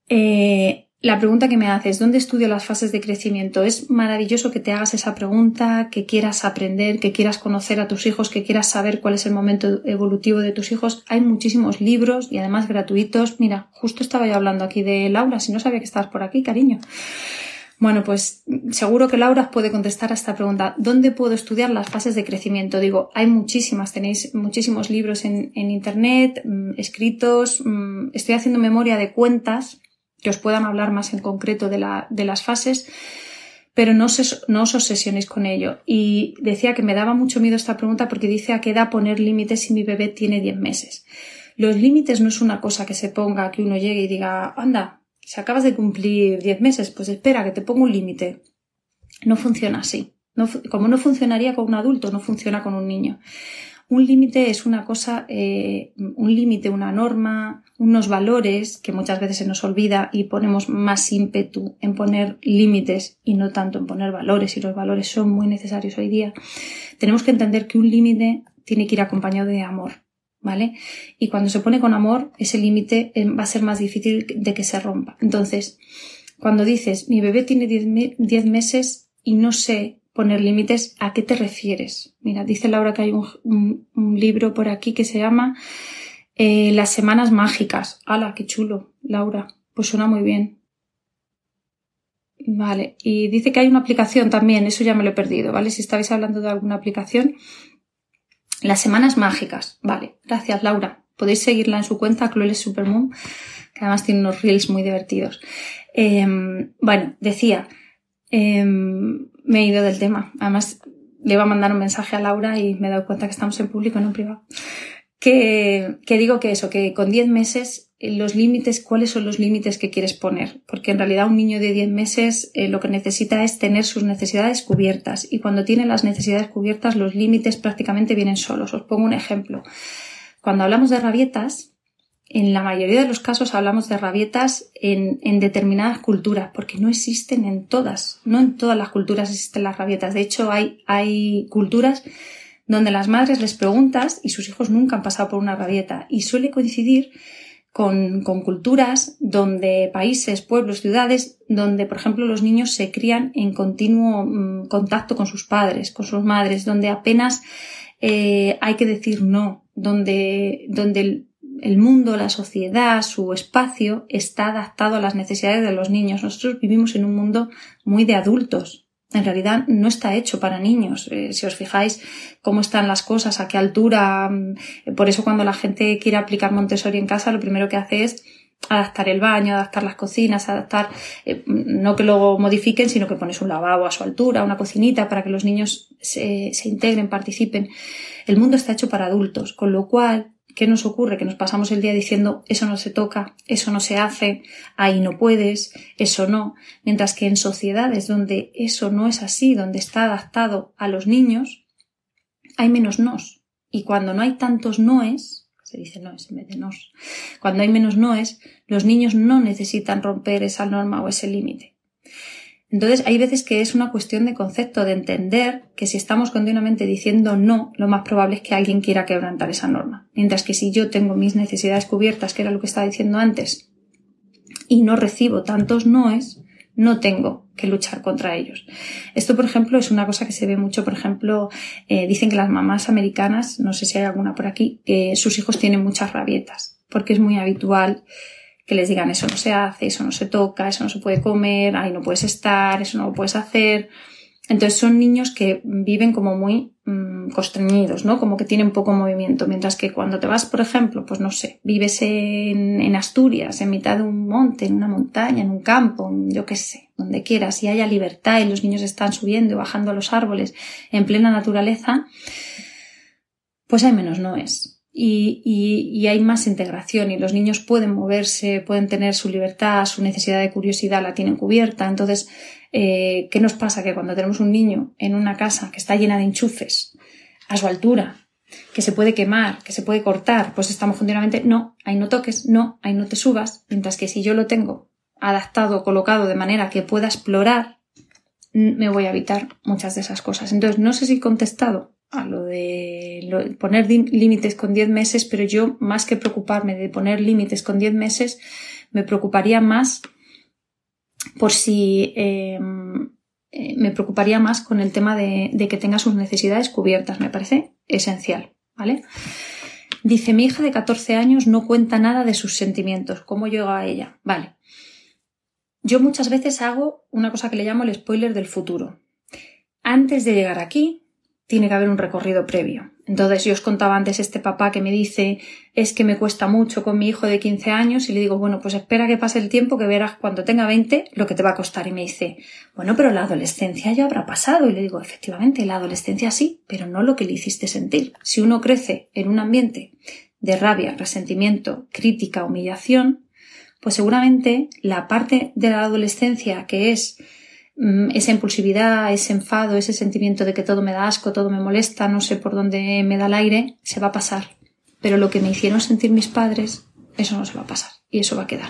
Eh, la pregunta que me haces, ¿dónde estudio las fases de crecimiento? Es maravilloso que te hagas esa pregunta, que quieras aprender, que quieras conocer a tus hijos, que quieras saber cuál es el momento evolutivo de tus hijos. Hay muchísimos libros y además gratuitos. Mira, justo estaba yo hablando aquí de Laura, si no sabía que estabas por aquí, cariño. Bueno, pues seguro que Laura puede contestar a esta pregunta. ¿Dónde puedo estudiar las fases de crecimiento? Digo, hay muchísimas, tenéis muchísimos libros en, Internet, mm, escritos. Mm, estoy haciendo memoria de cuentas que os puedan hablar más en concreto de, la, de las fases, pero no, no os obsesionéis con ello. Y decía que me daba mucho miedo esta pregunta porque dice a qué edad poner límites si mi bebé tiene 10 meses. Los límites no es una cosa que se ponga, que uno llegue y diga, anda, si acabas de cumplir 10 meses, pues espera que te pongo un límite. No funciona así. como no funcionaría con un adulto, no funciona con un niño. Un límite es una cosa, eh, un límite, una norma, unos valores que muchas veces se nos olvida y ponemos más ímpetu en poner límites y no tanto en poner valores y los valores son muy necesarios hoy día. Tenemos que entender que un límite tiene que ir acompañado de amor. ¿Vale? Y cuando se pone con amor, ese límite eh, va a ser más difícil de que se rompa. Entonces, cuando dices, mi bebé tiene 10 meses y no sé poner límites, ¿a qué te refieres? Mira, dice Laura que hay un, libro por aquí que se llama eh, Las Semanas Mágicas. ¡Hala, qué chulo, Laura! Pues suena muy bien. Vale, y dice que hay una aplicación también, eso ya me lo he perdido, ¿vale? Si estabais hablando de alguna aplicación. Las Semanas Mágicas, vale. Gracias, Laura. Podéis seguirla en su cuenta, Chloe Supermoon, que además tiene unos reels muy divertidos. Em, bueno, decía, em, me he ido del tema. Además, le iba a mandar un mensaje a Laura y me he dado cuenta que estamos en público, no en privado. Que, que digo que eso, que con 10 meses eh, los límites, cuáles son los límites que quieres poner. Porque en realidad un niño de 10 meses eh, lo que necesita es tener sus necesidades cubiertas. Y cuando tiene las necesidades cubiertas, los límites prácticamente vienen solos. Os pongo un ejemplo. Cuando hablamos de rabietas, en la mayoría de los casos hablamos de rabietas en, en, determinadas culturas, porque no existen en todas, no en todas las culturas existen las rabietas. De hecho, hay, hay culturas donde las madres les preguntas y sus hijos nunca han pasado por una rabieta y suele coincidir con, con, culturas donde países, pueblos, ciudades, donde, por ejemplo, los niños se crían en continuo mm, contacto con sus padres, con sus madres, donde apenas eh, hay que decir no, donde, donde el mundo, la sociedad, su espacio está adaptado a las necesidades de los niños. Nosotros vivimos en un mundo muy de adultos. En realidad no está hecho para niños. Eh, si os fijáis cómo están las cosas, a qué altura. Mm, por eso cuando la gente quiere aplicar Montessori en casa, lo primero que hace es adaptar el baño, adaptar las cocinas, adaptar, eh, no que luego modifiquen, sino que pones un lavabo a su altura, una cocinita para que los niños se integren, participen. El mundo está hecho para adultos, con lo cual ¿Qué nos ocurre? Que nos pasamos el día diciendo eso no se toca, eso no se hace, ahí no puedes, eso no. Mientras que en sociedades donde eso no es así, donde está adaptado a los niños, hay menos nos. Y cuando no hay tantos noes, se dice noes en vez de nos, cuando hay menos noes, los niños no necesitan romper esa norma o ese límite. Entonces, hay veces que es una cuestión de concepto, de entender que si estamos continuamente diciendo no, lo más probable es que alguien quiera quebrantar esa norma. Mientras que si yo tengo mis necesidades cubiertas, que era lo que estaba diciendo antes, y no recibo tantos noes, no tengo que luchar contra ellos. Esto, por ejemplo, es una cosa que se ve mucho, por ejemplo, eh, dicen que las mamás americanas, no sé si hay alguna por aquí, que sus hijos tienen muchas rabietas, porque es muy habitual que les digan eso no se hace, eso no se toca, eso no se puede comer, ahí no puedes estar, eso no lo puedes hacer. Entonces son niños que viven como muy mmm, constreñidos, ¿no? Como que tienen poco movimiento. Mientras que cuando te vas, por ejemplo, pues no sé, vives en, en Asturias, en mitad de un monte, en una montaña, en un campo, yo qué sé, donde quieras, y haya libertad y los niños están subiendo y bajando a los árboles en plena naturaleza, pues hay menos noes y, hay más integración y los niños pueden moverse, pueden tener su libertad, su necesidad de curiosidad la tienen cubierta. Entonces, eh, ¿qué nos pasa? Que cuando tenemos un niño en una casa que está llena de enchufes a su altura, que se puede quemar, que se puede cortar, pues estamos continuamente, no, ahí no toques, no, ahí no te subas, mientras que si yo lo tengo adaptado, colocado de manera que pueda explorar, me voy a evitar muchas de esas cosas. Entonces, no sé si he contestado a lo de poner límites con 10 meses, pero yo más que preocuparme de poner límites con 10 meses, me preocuparía más por si em, eh, me preocuparía más con el tema de, que tenga sus necesidades cubiertas. Me parece esencial, ¿vale? Dice, mi hija de 14 años no cuenta nada de sus sentimientos. ¿Cómo llega a ella? Vale. Yo muchas veces hago una cosa que le llamo el spoiler del futuro. Antes de llegar aquí, tiene que haber un recorrido previo. Entonces, yo os contaba antes este papá que me dice, es que me cuesta mucho con mi hijo de 15 años y le digo, bueno, pues espera que pase el tiempo que verás cuando tenga 20 lo que te va a costar. Y me dice, bueno, pero la adolescencia ya habrá pasado. Y le digo, efectivamente, la adolescencia sí, pero no lo que le hiciste sentir. Si uno crece en un ambiente de rabia, resentimiento, crítica, humillación, pues seguramente la parte de la adolescencia que es esa impulsividad, ese enfado, ese sentimiento de que todo me da asco, todo me molesta, no sé por dónde me da el aire, se va a pasar. Pero lo que me hicieron sentir mis padres, eso no se va a pasar y eso va a quedar.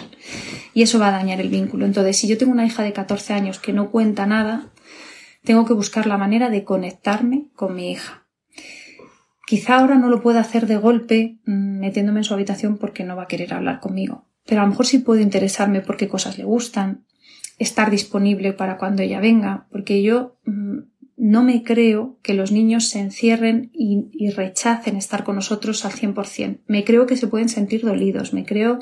Y eso va a dañar el vínculo. Entonces, si yo tengo una hija de 14 años que no cuenta nada, tengo que buscar la manera de conectarme con mi hija. Quizá ahora no lo pueda hacer de golpe mm, metiéndome en su habitación porque no va a querer hablar conmigo. Pero a lo mejor sí puedo interesarme por qué cosas le gustan, estar disponible para cuando ella venga, porque yo mm, no me creo que los niños se encierren y, rechacen estar con nosotros al 100%. Me creo que se pueden sentir dolidos, me creo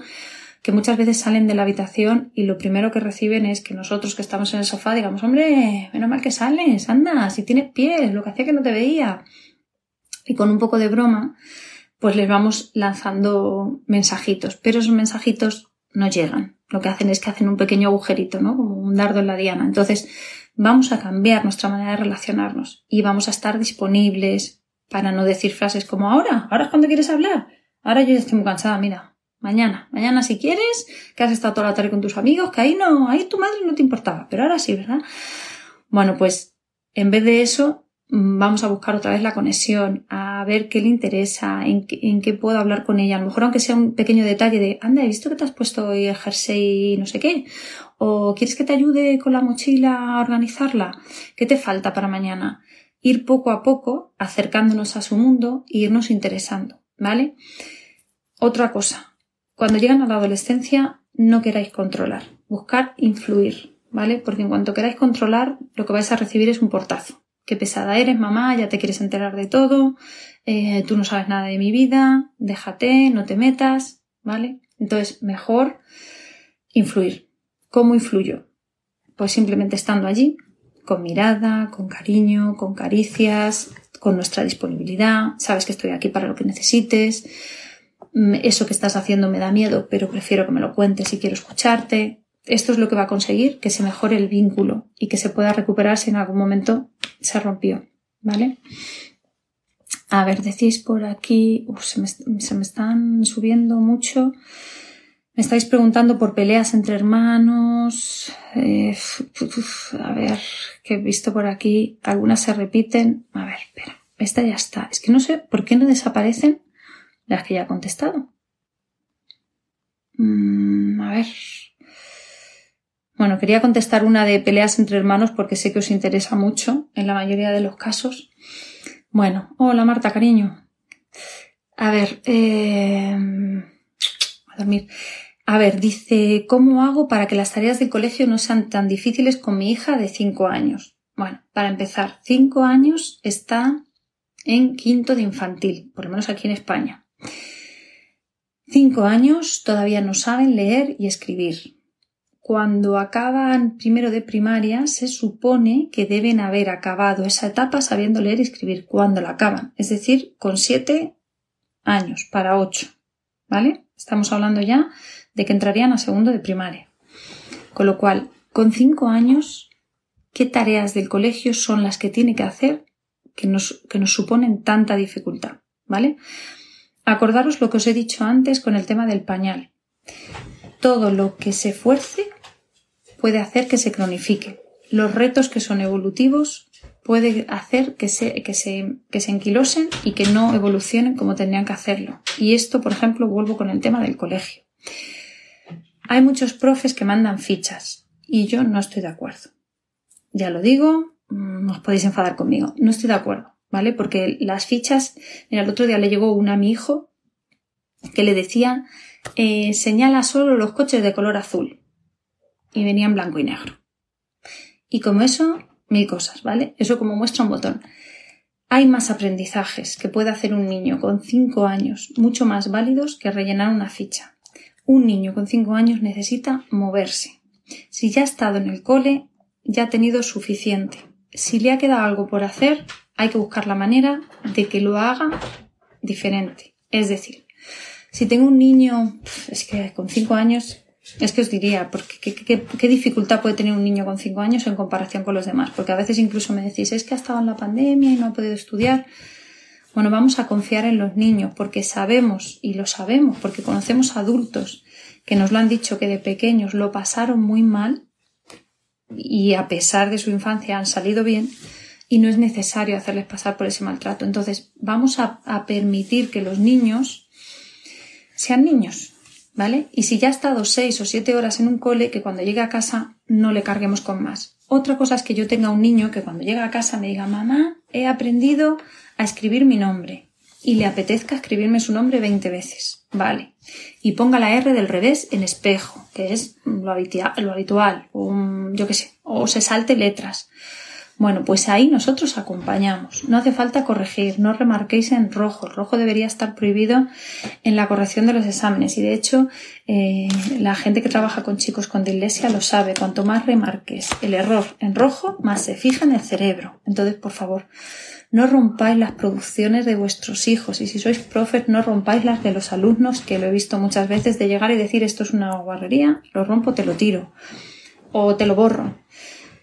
que muchas veces salen de la habitación y lo primero que reciben es que nosotros que estamos en el sofá digamos, hombre, menos mal que sales, anda, si tienes pies, lo que hacía que no te veía. Y con un poco de broma, pues les vamos lanzando mensajitos, pero esos mensajitos no llegan. Lo que hacen es que hacen un pequeño agujerito, ¿no? Como un dardo en la diana. Entonces, vamos a cambiar nuestra manera de relacionarnos y vamos a estar disponibles para no decir frases como ahora, ahora es cuando quieres hablar. Ahora yo ya estoy muy cansada, mira. Mañana, mañana si quieres, que has estado toda la tarde con tus amigos, que ahí no, ahí tu madre no te importaba, pero ahora sí, ¿verdad? Bueno, pues en vez de eso, vamos a buscar otra vez la conexión, a ver qué le interesa, en, qué puedo hablar con ella. A lo mejor aunque sea un pequeño detalle de, anda, he visto que te has puesto hoy el jersey no sé qué. O quieres que te ayude con la mochila a organizarla. ¿Qué te falta para mañana? Ir poco a poco acercándonos a su mundo e irnos interesando, ¿vale? Otra cosa. Cuando llegan a la adolescencia, no queráis controlar. Buscar influir, ¿vale? Porque en cuanto queráis controlar, lo que vais a recibir es un portazo qué pesada eres, mamá, ya te quieres enterar de todo, eh, tú no sabes nada de mi vida, déjate, no te metas, ¿vale? Entonces, mejor influir. ¿Cómo influyo? Pues simplemente estando allí, con mirada, con cariño, con caricias, con nuestra disponibilidad, sabes que estoy aquí para lo que necesites, mm, eso que estás haciendo me da miedo, pero prefiero que me lo cuentes y quiero escucharte, esto es lo que va a conseguir que se mejore el vínculo y que se pueda recuperar si en algún momento se rompió. ¿Vale? A ver, decís por aquí, se, me, están subiendo mucho. Me estáis preguntando por peleas entre hermanos. Eh, a ver, que he visto por aquí. Algunas se repiten. A ver, espera. Esta ya está. Es que no sé por qué no desaparecen las que ya he contestado. Mm, a ver, bueno, quería contestar una de peleas entre hermanos porque sé que os interesa mucho en la mayoría de los casos. Bueno, hola Marta, cariño. A ver, eh, a dormir. A ver, dice, ¿cómo hago para que las tareas del colegio no sean tan difíciles con mi hija de cinco años? Bueno, para empezar, cinco años está en quinto de infantil, por lo menos aquí en España. Cinco años todavía no saben leer y escribir cuando acaban primero de primaria, se supone que deben haber acabado esa etapa sabiendo leer y escribir cuando la acaban, es decir, con siete años para ocho. ¿Vale? Estamos hablando ya de que entrarían a segundo de primaria. Con lo cual, con cinco años, ¿qué tareas del colegio son las que tiene que hacer que nos, que nos suponen tanta dificultad? ¿Vale? Acordaros lo que os he dicho antes con el tema del pañal todo lo que se fuerce puede hacer que se cronifique. Los retos que son evolutivos puede hacer que se, que se, que se enquilosen y que no evolucionen como tendrían que hacerlo. Y esto, por ejemplo, vuelvo con el tema del colegio. Hay muchos profes que mandan fichas y yo no estoy de acuerdo. Ya lo digo, mm, os podéis enfadar conmigo. No estoy de acuerdo, ¿vale? Porque las fichas, mira, el otro día le llegó una a mi hijo que le decía eh, señala solo los coches de color azul. Y venía en blanco y negro. Y como eso, mil cosas, ¿vale? Eso como muestra un botón. Hay más aprendizajes que puede hacer un niño con cinco años, mucho más válidos que rellenar una ficha. Un niño con cinco años necesita moverse. Si ya ha estado en el cole, ya ha tenido suficiente. Si le ha quedado algo por hacer, hay que buscar la manera de que lo haga diferente. Es decir, si tengo un niño, es que con cinco años, es que os diría, porque qué, dificultad puede tener un niño con cinco años en comparación con los demás, porque a veces incluso me decís, es que ha estado en la pandemia y no ha podido estudiar. Bueno, vamos a confiar en los niños porque sabemos, y lo sabemos, porque conocemos adultos que nos lo han dicho que de pequeños lo pasaron muy mal y a pesar de su infancia han salido bien y no es necesario hacerles pasar por ese maltrato. Entonces, vamos a, a permitir que los niños sean niños, ¿vale? Y si ya ha estado seis o siete horas en un cole, que cuando llegue a casa no le carguemos con más. Otra cosa es que yo tenga un niño que cuando llega a casa me diga, mamá, he aprendido a escribir mi nombre y le apetezca escribirme su nombre 20 veces. Vale. Y ponga la R del revés en espejo, que es lo, habitual, o, yo qué sé, o se salte letras. Bueno, pues ahí nosotros acompañamos. No hace falta corregir, no remarquéis en rojo. El rojo debería estar prohibido en la corrección de los exámenes. Y de hecho, eh, la gente que trabaja con chicos con dislexia lo sabe. Cuanto más remarques el error en rojo, más se fija en el cerebro. Entonces, por favor, no rompáis las producciones de vuestros hijos y si sois profes no rompáis las de los alumnos, que lo he visto muchas veces de llegar y decir esto es una guarrería, lo rompo, te lo tiro o te lo borro.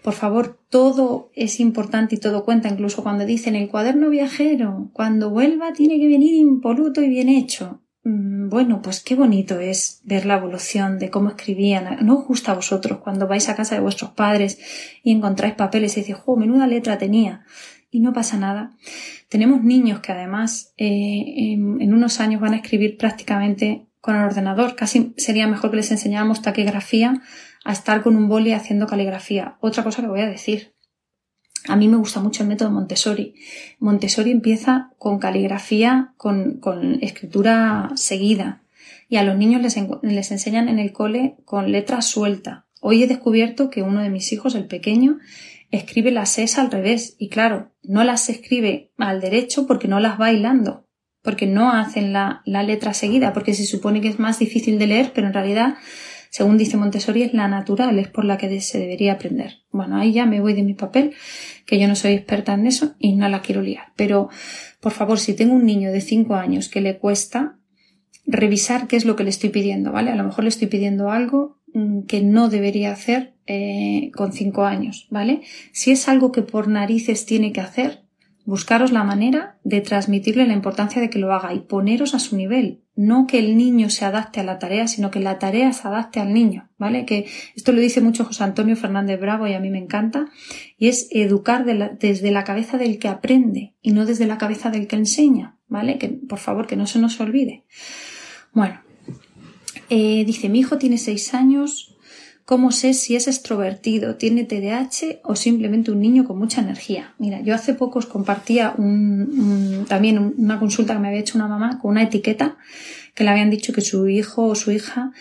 Por favor, todo es importante y todo cuenta, incluso cuando dicen el cuaderno viajero, cuando vuelva tiene que venir impoluto y bien hecho. Mm, bueno, pues qué bonito es ver la evolución de cómo escribían. No gusta a vosotros cuando vais a casa de vuestros padres y encontráis papeles y decís, ¡oh, menuda letra tenía! y no pasa nada. Tenemos niños que además eh, en, unos años van a escribir prácticamente con el ordenador. Casi sería mejor que les enseñáramos taquigrafía a estar con un boli haciendo caligrafía. Otra cosa que voy a decir. A mí me gusta mucho el método Montessori. Montessori empieza con caligrafía, con, escritura seguida. Y a los niños les, les enseñan en el cole con letra suelta. Hoy he descubierto que uno de mis hijos, el pequeño, escribe las es al revés y claro, no las escribe al derecho porque no las va bailando, porque no hacen la, la letra seguida, porque se supone que es más difícil de leer, pero en realidad, según dice Montessori, es la natural, es por la que se debería aprender. Bueno, ahí ya me voy de mi papel, que yo no soy experta en eso y no la quiero liar. Pero, por favor, si tengo un niño de 5 años que le cuesta, revisar qué es lo que le estoy pidiendo, ¿vale? A lo mejor le estoy pidiendo algo mm, que no debería hacer eh, con cinco años, ¿vale? Si es algo que por narices tiene que hacer, buscaros la manera de transmitirle la importancia de que lo haga y poneros a su nivel. No que el niño se adapte a la tarea, sino que la tarea se adapte al niño, ¿vale? Que esto lo dice mucho José Antonio Fernández Bravo y a mí me encanta, y es educar desde la cabeza del que aprende y no desde la cabeza del que enseña, ¿vale? Que por favor que no se nos olvide. Bueno, eh, dice, mi hijo tiene seis años, ¿Cómo sé si es extrovertido, tiene TDAH o simplemente un niño con mucha energía? Mira, yo hace poco os compartía también una consulta que me había hecho una mamá con una etiqueta que le habían dicho que su hijo o su hija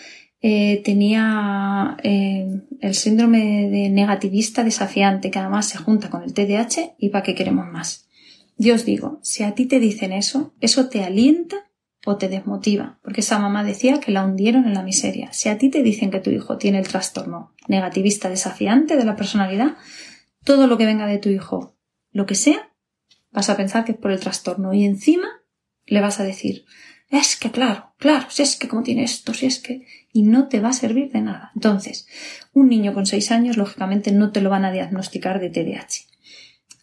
eh, tenía eh, el síndrome de negativista desafiante, que además se junta con el TDAH y para qué queremos más. Yo os digo, si a ti te dicen eso, eso te alienta o te desmotiva, porque esa mamá decía que la hundieron en la miseria. Si a ti te dicen que tu hijo tiene el trastorno negativista desafiante de la personalidad, todo lo que venga de tu hijo, lo que sea, vas a pensar que es por el trastorno y encima le vas a decir, es que claro, claro, si es que como tiene esto, si es que... y no te va a servir de nada. Entonces, un niño con seis años, lógicamente, no te lo van a diagnosticar de TDAH.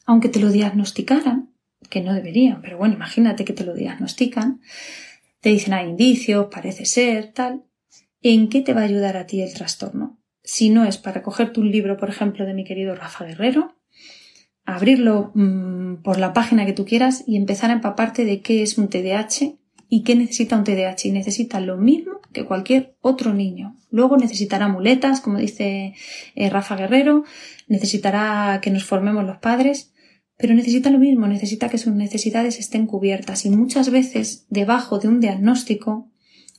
Aunque te lo diagnosticaran, que no deberían, pero bueno, imagínate que te lo diagnostican, te dicen hay indicios, parece ser, tal. ¿En qué te va a ayudar a ti el trastorno? Si no es para cogerte un libro, por ejemplo, de mi querido Rafa Guerrero, abrirlo mm, por la página que tú quieras y empezar a empaparte de qué es un TDAH y qué necesita un TDAH. Y necesita lo mismo que cualquier otro niño. Luego necesitará muletas, como dice eh, Rafa Guerrero, necesitará que nos formemos los padres, pero necesita lo mismo, necesita que sus necesidades estén cubiertas y muchas veces debajo de un diagnóstico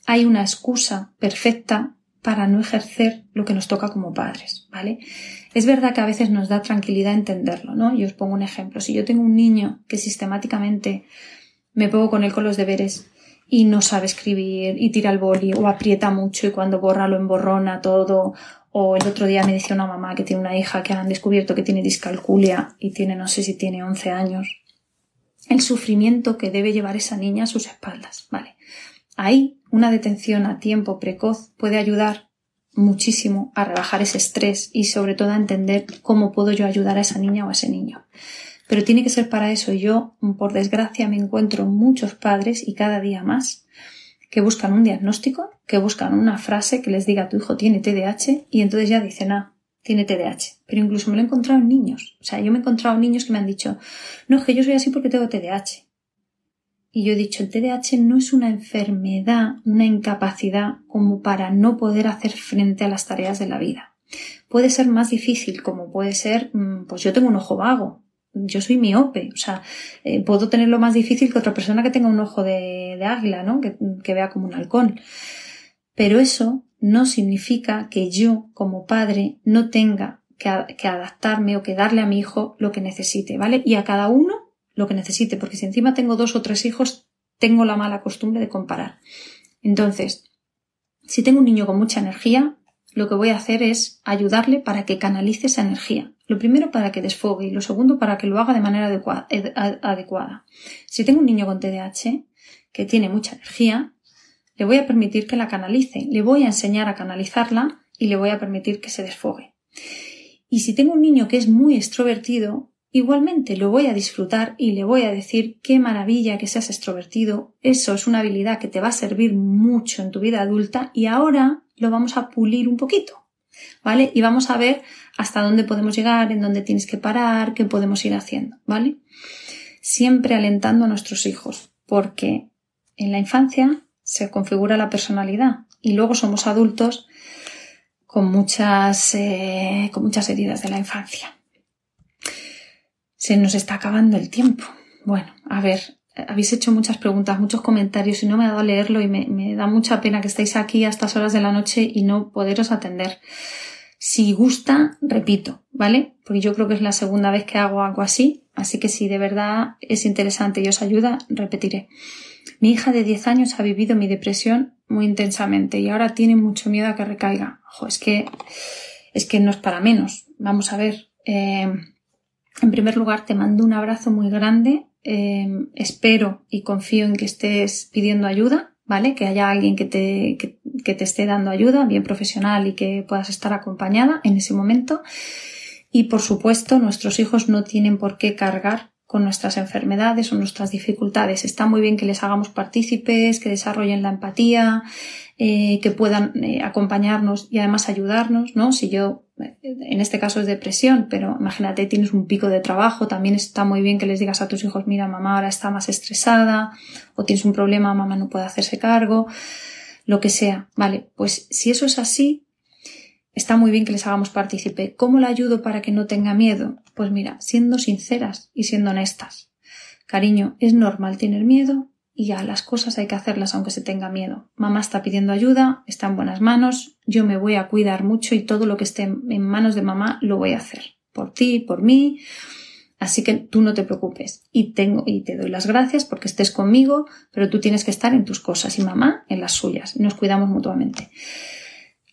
hay una excusa perfecta para no ejercer lo que nos toca como padres, ¿vale? Es verdad que a veces nos da tranquilidad entenderlo, ¿no? Yo os pongo un ejemplo. Si yo tengo un niño que sistemáticamente me pongo con él con los deberes y no sabe escribir y tira el boli o aprieta mucho y cuando borra lo emborrona todo o el otro día me decía una mamá que tiene una hija que han descubierto que tiene discalculia y tiene, no sé si tiene 11 años. el sufrimiento que debe llevar esa niña a sus espaldas. Vale. Ahí una detención a tiempo precoz puede ayudar muchísimo a rebajar ese estrés y sobre todo a entender cómo puedo yo ayudar a esa niña o a ese niño. Pero tiene que ser para eso. Yo, por desgracia, me encuentro muchos padres y cada día más que buscan un diagnóstico, que buscan una frase que les diga tu hijo tiene TDAH y entonces ya dicen, ah, tiene TDAH. Pero incluso me lo he encontrado en niños. O sea, yo me he encontrado niños que me han dicho, no, es que yo soy así porque tengo TDAH. Y yo he dicho, el TDAH no es una enfermedad, una incapacidad como para no poder hacer frente a las tareas de la vida. Puede ser más difícil, como puede ser, mm, pues yo tengo un ojo vago, yo soy miope, o sea, eh, puedo tenerlo más difícil que otra persona que tenga un ojo de, águila, ¿no? Que, vea como un halcón. Pero eso no significa que yo, como padre, no tenga que, que adaptarme o que darle a mi hijo lo que necesite, ¿vale? Y a cada uno lo que necesite, porque si encima tengo dos o tres hijos, tengo la mala costumbre de comparar. Entonces, si tengo un niño con mucha energía, lo que voy a hacer es ayudarle para que canalice esa energía. Lo primero para que desfogue y lo segundo para que lo haga de manera adecuada. Si tengo un niño con TDAH que tiene mucha energía, le voy a permitir que la canalice, le voy a enseñar a canalizarla y le voy a permitir que se desfogue. Y si tengo un niño que es muy extrovertido, igualmente lo voy a disfrutar y le voy a decir qué maravilla que seas extrovertido, eso es una habilidad que te va a servir mucho en tu vida adulta y ahora lo vamos a pulir un poquito. ¿Vale? Y vamos a ver hasta dónde podemos llegar, en dónde tienes que parar, qué podemos ir haciendo, ¿vale? Siempre alentando a nuestros hijos, porque en la infancia se configura la personalidad y luego somos adultos con muchas, eh, con muchas heridas de la infancia. Se nos está acabando el tiempo. Bueno, a ver, habéis hecho muchas preguntas, muchos comentarios y no me ha dado a leerlo y me, da mucha pena que estéis aquí a estas horas de la noche y no poderos atender. Si gusta, repito, ¿vale? Porque yo creo que es la segunda vez que hago algo así, así que si de verdad es interesante y os ayuda, repetiré. Mi hija de 10 años ha vivido mi depresión muy intensamente y ahora tiene mucho miedo a que recaiga. Ojo, es que, es que no es para menos. Vamos a ver. Eh, en primer lugar, te mando un abrazo muy grande Em, espero y confío en que estés pidiendo ayuda, ¿vale? Que haya alguien que te, que, te esté dando ayuda, bien profesional y que puedas estar acompañada en ese momento. Y por supuesto, nuestros hijos no tienen por qué cargar con nuestras enfermedades o nuestras dificultades. Está muy bien que les hagamos partícipes, que desarrollen la empatía, eh, que puedan eh, acompañarnos y además ayudarnos, ¿no? Si yo, eh, en este caso es depresión, pero imagínate, tienes un pico de trabajo, también está muy bien que les digas a tus hijos, mira, mamá ahora está más estresada, o tienes un problema, mamá no puede hacerse cargo, lo que sea. Vale, pues si eso es así, está muy bien que les hagamos partícipe. ¿Cómo la ayudo para que no tenga miedo? Pues mira, siendo sinceras y siendo honestas. Cariño, es normal tener miedo, y ya las cosas hay que hacerlas aunque se tenga miedo. Mamá está pidiendo ayuda, está en buenas manos, yo me voy a cuidar mucho y todo lo que esté en manos de mamá lo voy a hacer. Por ti, por mí. Así que tú no te preocupes. Y tengo, y te doy las gracias porque estés conmigo, pero tú tienes que estar en tus cosas y mamá en las suyas. Nos cuidamos mutuamente.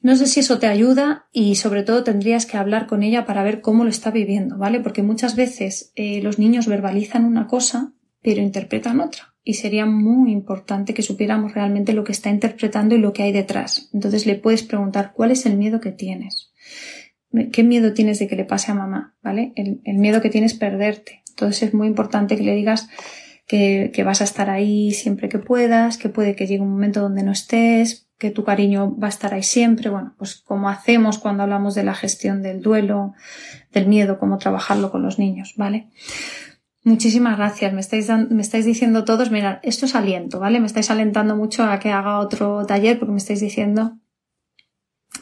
No sé si eso te ayuda y sobre todo tendrías que hablar con ella para ver cómo lo está viviendo, ¿vale? Porque muchas veces eh, los niños verbalizan una cosa pero interpretan otra y sería muy importante que supiéramos realmente lo que está interpretando y lo que hay detrás. Entonces le puedes preguntar cuál es el miedo que tienes. ¿Qué miedo tienes de que le pase a mamá? ¿Vale? El, miedo que tienes perderte. Entonces es muy importante que le digas que, vas a estar ahí siempre que puedas, que puede que llegue un momento donde no estés, tu cariño va a estar ahí siempre. Bueno, pues como hacemos cuando hablamos de la gestión del duelo, del miedo, cómo trabajarlo con los niños, ¿vale? Muchísimas gracias. Me estáis, me estáis diciendo todos, mirad, esto es aliento, ¿vale? Me estáis alentando mucho a que haga otro taller porque me estáis diciendo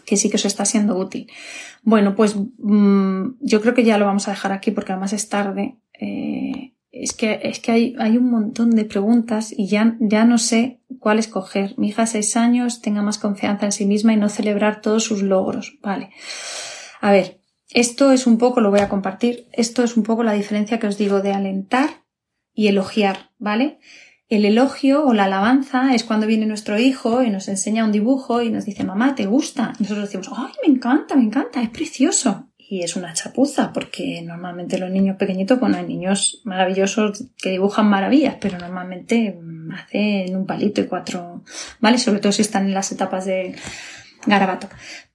que sí que os está siendo útil. Bueno, pues mm, yo creo que ya lo vamos a dejar aquí porque además es tarde. Eh, es que, es que hay, hay, un montón de preguntas y ya, ya no sé cuál escoger. Mi hija, seis años, tenga más confianza en sí misma y no celebrar todos sus logros. Vale. A ver, esto es un poco, lo voy a compartir, esto es un poco la diferencia que os digo de alentar y elogiar, ¿vale? El elogio o la alabanza es cuando viene nuestro hijo y nos enseña un dibujo y nos dice, mamá, ¿te gusta? Y nosotros decimos, ay, me encanta, me encanta, es precioso. Y es una chapuza, porque normalmente los niños pequeñitos, bueno, hay niños maravillosos que dibujan maravillas, pero normalmente hacen un palito y cuatro, ¿vale? Sobre todo si están en las etapas de garabato.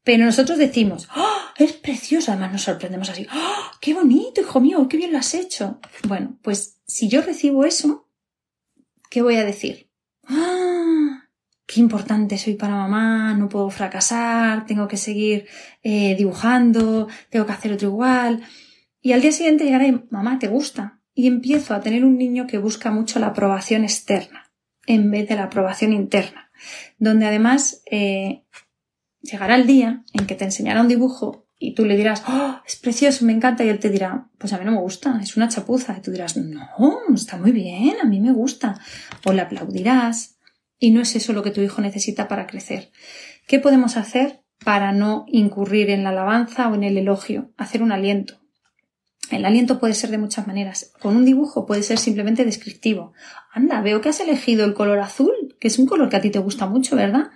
Pero nosotros decimos, ¡Oh, es precioso, además nos sorprendemos así, ¡Oh, qué bonito, hijo mío, qué bien lo has hecho. Bueno, pues si yo recibo eso, ¿qué voy a decir? ¡Ah! Qué importante soy para mamá, no puedo fracasar, tengo que seguir eh, dibujando, tengo que hacer otro igual. Y al día siguiente llegará y, mamá, ¿te gusta? Y empiezo a tener un niño que busca mucho la aprobación externa en vez de la aprobación interna, donde además eh, llegará el día en que te enseñará un dibujo y tú le dirás, oh, es precioso, me encanta, y él te dirá, pues a mí no me gusta, es una chapuza. Y tú dirás, no, está muy bien, a mí me gusta. O le aplaudirás, y no es eso lo que tu hijo necesita para crecer. ¿Qué podemos hacer para no incurrir en la alabanza o en el elogio? Hacer un aliento. El aliento puede ser de muchas maneras. Con un dibujo puede ser simplemente descriptivo. Anda, veo que has elegido el color azul, que es un color que a ti te gusta mucho, ¿verdad?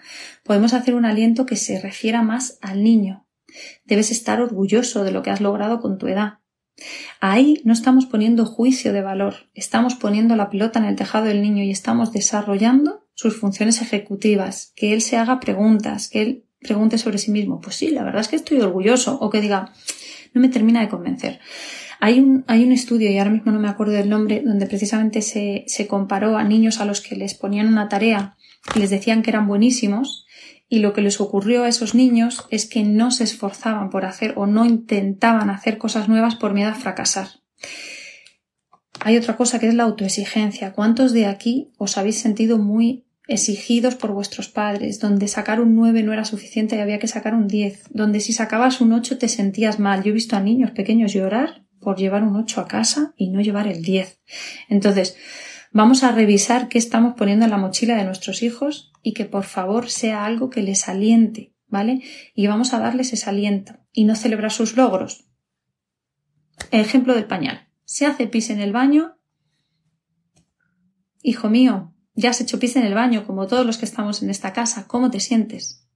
Podemos hacer un aliento que se refiera más al niño. Debes estar orgulloso de lo que has logrado con tu edad. Ahí no estamos poniendo juicio de valor, estamos poniendo la pelota en el tejado del niño y estamos desarrollando sus funciones ejecutivas, que él se haga preguntas, que él pregunte sobre sí mismo. Pues sí, la verdad es que estoy orgulloso o que diga, no me termina de convencer. Hay un, hay un estudio, y ahora mismo no me acuerdo del nombre, donde precisamente se, se comparó a niños a los que les ponían una tarea y les decían que eran buenísimos y lo que les ocurrió a esos niños es que no se esforzaban por hacer o no intentaban hacer cosas nuevas por miedo a fracasar. Hay otra cosa que es la autoexigencia. ¿Cuántos de aquí os habéis sentido muy exigidos por vuestros padres, donde sacar un 9 no era suficiente y había que sacar un 10, donde si sacabas un 8 te sentías mal. Yo he visto a niños pequeños llorar por llevar un 8 a casa y no llevar el 10. Entonces, vamos a revisar qué estamos poniendo en la mochila de nuestros hijos y que por favor sea algo que les aliente, ¿vale? Y vamos a darles ese aliento y no celebrar sus logros. Ejemplo del pañal. Se hace pis en el baño. Hijo mío, ya has hecho pis en el baño, como todos los que estamos en esta casa, ¿cómo te sientes?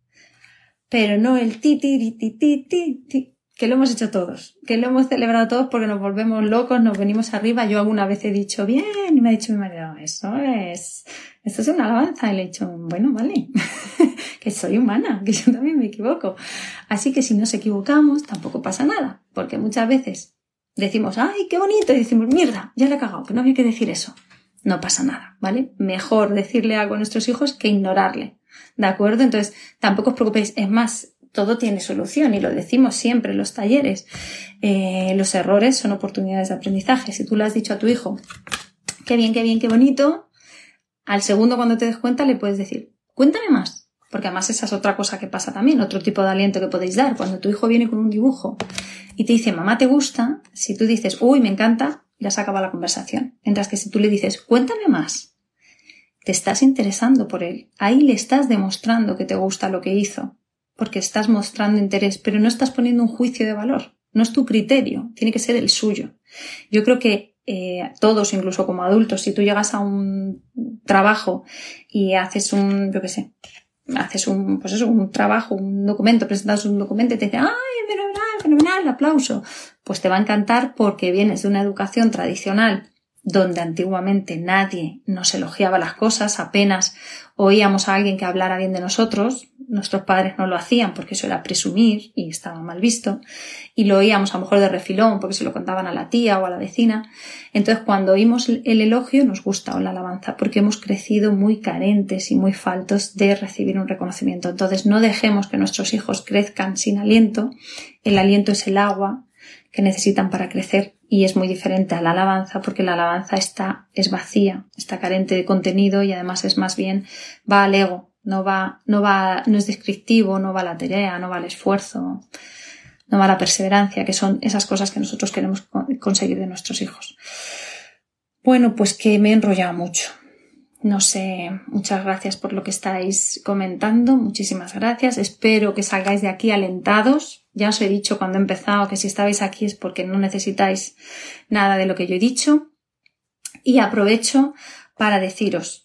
Pero no el ti, ti, ti, ti, ti, ti, que lo hemos hecho todos, que lo hemos celebrado todos porque nos volvemos locos, nos venimos arriba. Yo alguna vez he dicho bien y me ha dicho mi marido, eso es, esto es una alabanza. Y le he dicho, bueno, vale, que soy humana, que yo también me equivoco. Así que si nos equivocamos, tampoco pasa nada, porque muchas veces decimos, ay, qué bonito, y decimos, mierda, ya le he cagado, que no había que decir eso no pasa nada, ¿vale? Mejor decirle algo a nuestros hijos que ignorarle, ¿de acuerdo? Entonces, tampoco os preocupéis, es más, todo tiene solución y lo decimos siempre en los talleres. Eh, los errores son oportunidades de aprendizaje. Si tú le has dicho a tu hijo, qué bien, qué bien, qué bonito, al segundo cuando te des cuenta le puedes decir, cuéntame más. Porque además esa es otra cosa que pasa también, otro tipo de aliento que podéis dar. Cuando tu hijo viene con un dibujo y te dice, mamá, ¿te gusta? Si tú dices, uy, me encanta, ya se acaba la conversación. Mientras que si tú le dices, cuéntame más, te estás interesando por él. Ahí le estás demostrando que te gusta lo que hizo, porque estás mostrando interés, pero no estás poniendo un juicio de valor. No es tu criterio, tiene que ser el suyo. Yo creo que eh, todos, incluso como adultos, si tú llegas a un trabajo y haces un, yo qué sé, haces un, pues eso, un trabajo, un documento, presentas un documento y te dicen, ¡ay, fenomenal, fenomenal, aplauso! Pues te va a encantar porque vienes de una educación tradicional donde antiguamente nadie nos elogiaba las cosas, apenas oíamos a alguien que hablara bien de nosotros, nuestros padres no lo hacían porque eso era presumir y estaba mal visto, y lo oíamos a lo mejor de refilón porque se lo contaban a la tía o a la vecina. Entonces cuando oímos el elogio nos gusta o la alabanza porque hemos crecido muy carentes y muy faltos de recibir un reconocimiento. Entonces no dejemos que nuestros hijos crezcan sin aliento. El aliento es el agua que necesitan para crecer y es muy diferente a la alabanza porque la alabanza está, es vacía, está carente de contenido y además es más bien, va al ego, no va, no va, no es descriptivo, no va la tarea, no va al esfuerzo, no va la perseverancia, que son esas cosas que nosotros queremos conseguir de nuestros hijos. Bueno, pues que me he enrollado mucho. No sé, muchas gracias por lo que estáis comentando, muchísimas gracias. Espero que salgáis de aquí alentados ya os he dicho cuando he empezado que si estabais aquí es porque no necesitáis nada de lo que yo he dicho. Y aprovecho para deciros,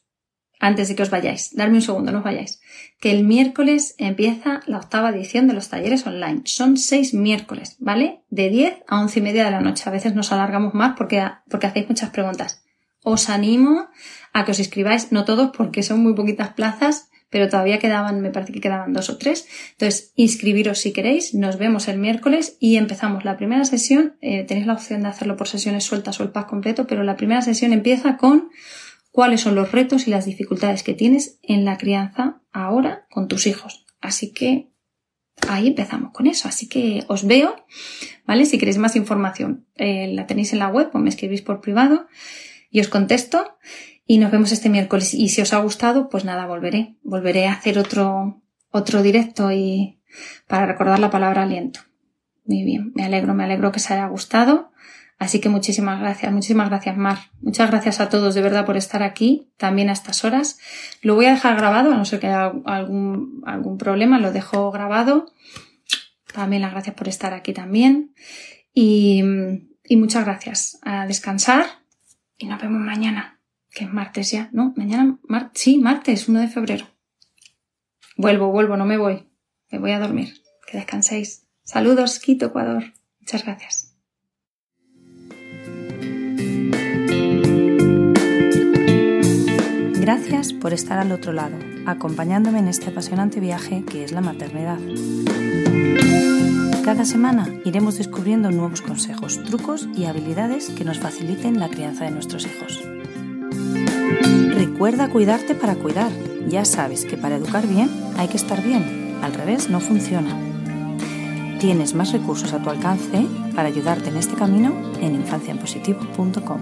antes de que os vayáis, darme un segundo, no os vayáis, que el miércoles empieza la octava edición de los talleres online. Son seis miércoles, ¿vale? De 10 a once y media de la noche. A veces nos alargamos más porque, porque hacéis muchas preguntas. Os animo a que os inscribáis, no todos porque son muy poquitas plazas, pero todavía quedaban, me parece que quedaban dos o tres. Entonces, inscribiros si queréis, nos vemos el miércoles y empezamos la primera sesión. Eh, tenéis la opción de hacerlo por sesiones sueltas o el pack completo, pero la primera sesión empieza con cuáles son los retos y las dificultades que tienes en la crianza ahora con tus hijos. Así que ahí empezamos con eso. Así que os veo, ¿vale? Si queréis más información, eh, la tenéis en la web o me escribís por privado y os contesto. Y nos vemos este miércoles. Y si os ha gustado, pues nada, volveré. Volveré a hacer otro, otro directo y para recordar la palabra aliento. Muy bien, me alegro, me alegro que os haya gustado. Así que muchísimas gracias, muchísimas gracias Mar. Muchas gracias a todos de verdad por estar aquí, también a estas horas. Lo voy a dejar grabado, a no ser que haya algún, algún problema, lo dejo grabado. También las gracias por estar aquí también. Y, y muchas gracias. A descansar y nos vemos mañana, que es martes ya, ¿no? Mañana, mar sí, martes, 1 de febrero. Vuelvo, vuelvo, no me voy. Me voy a dormir. Que descanséis. Saludos, Quito, Ecuador. Muchas gracias. Gracias por estar al otro lado, acompañándome en este apasionante viaje que es la maternidad. Cada semana iremos descubriendo nuevos consejos, trucos y habilidades que nos faciliten la crianza de nuestros hijos. Recuerda cuidarte para cuidar. Ya sabes que para educar bien hay que estar bien. Al revés no funciona. Tienes más recursos a tu alcance para ayudarte en este camino en infanciaenpositivo.com.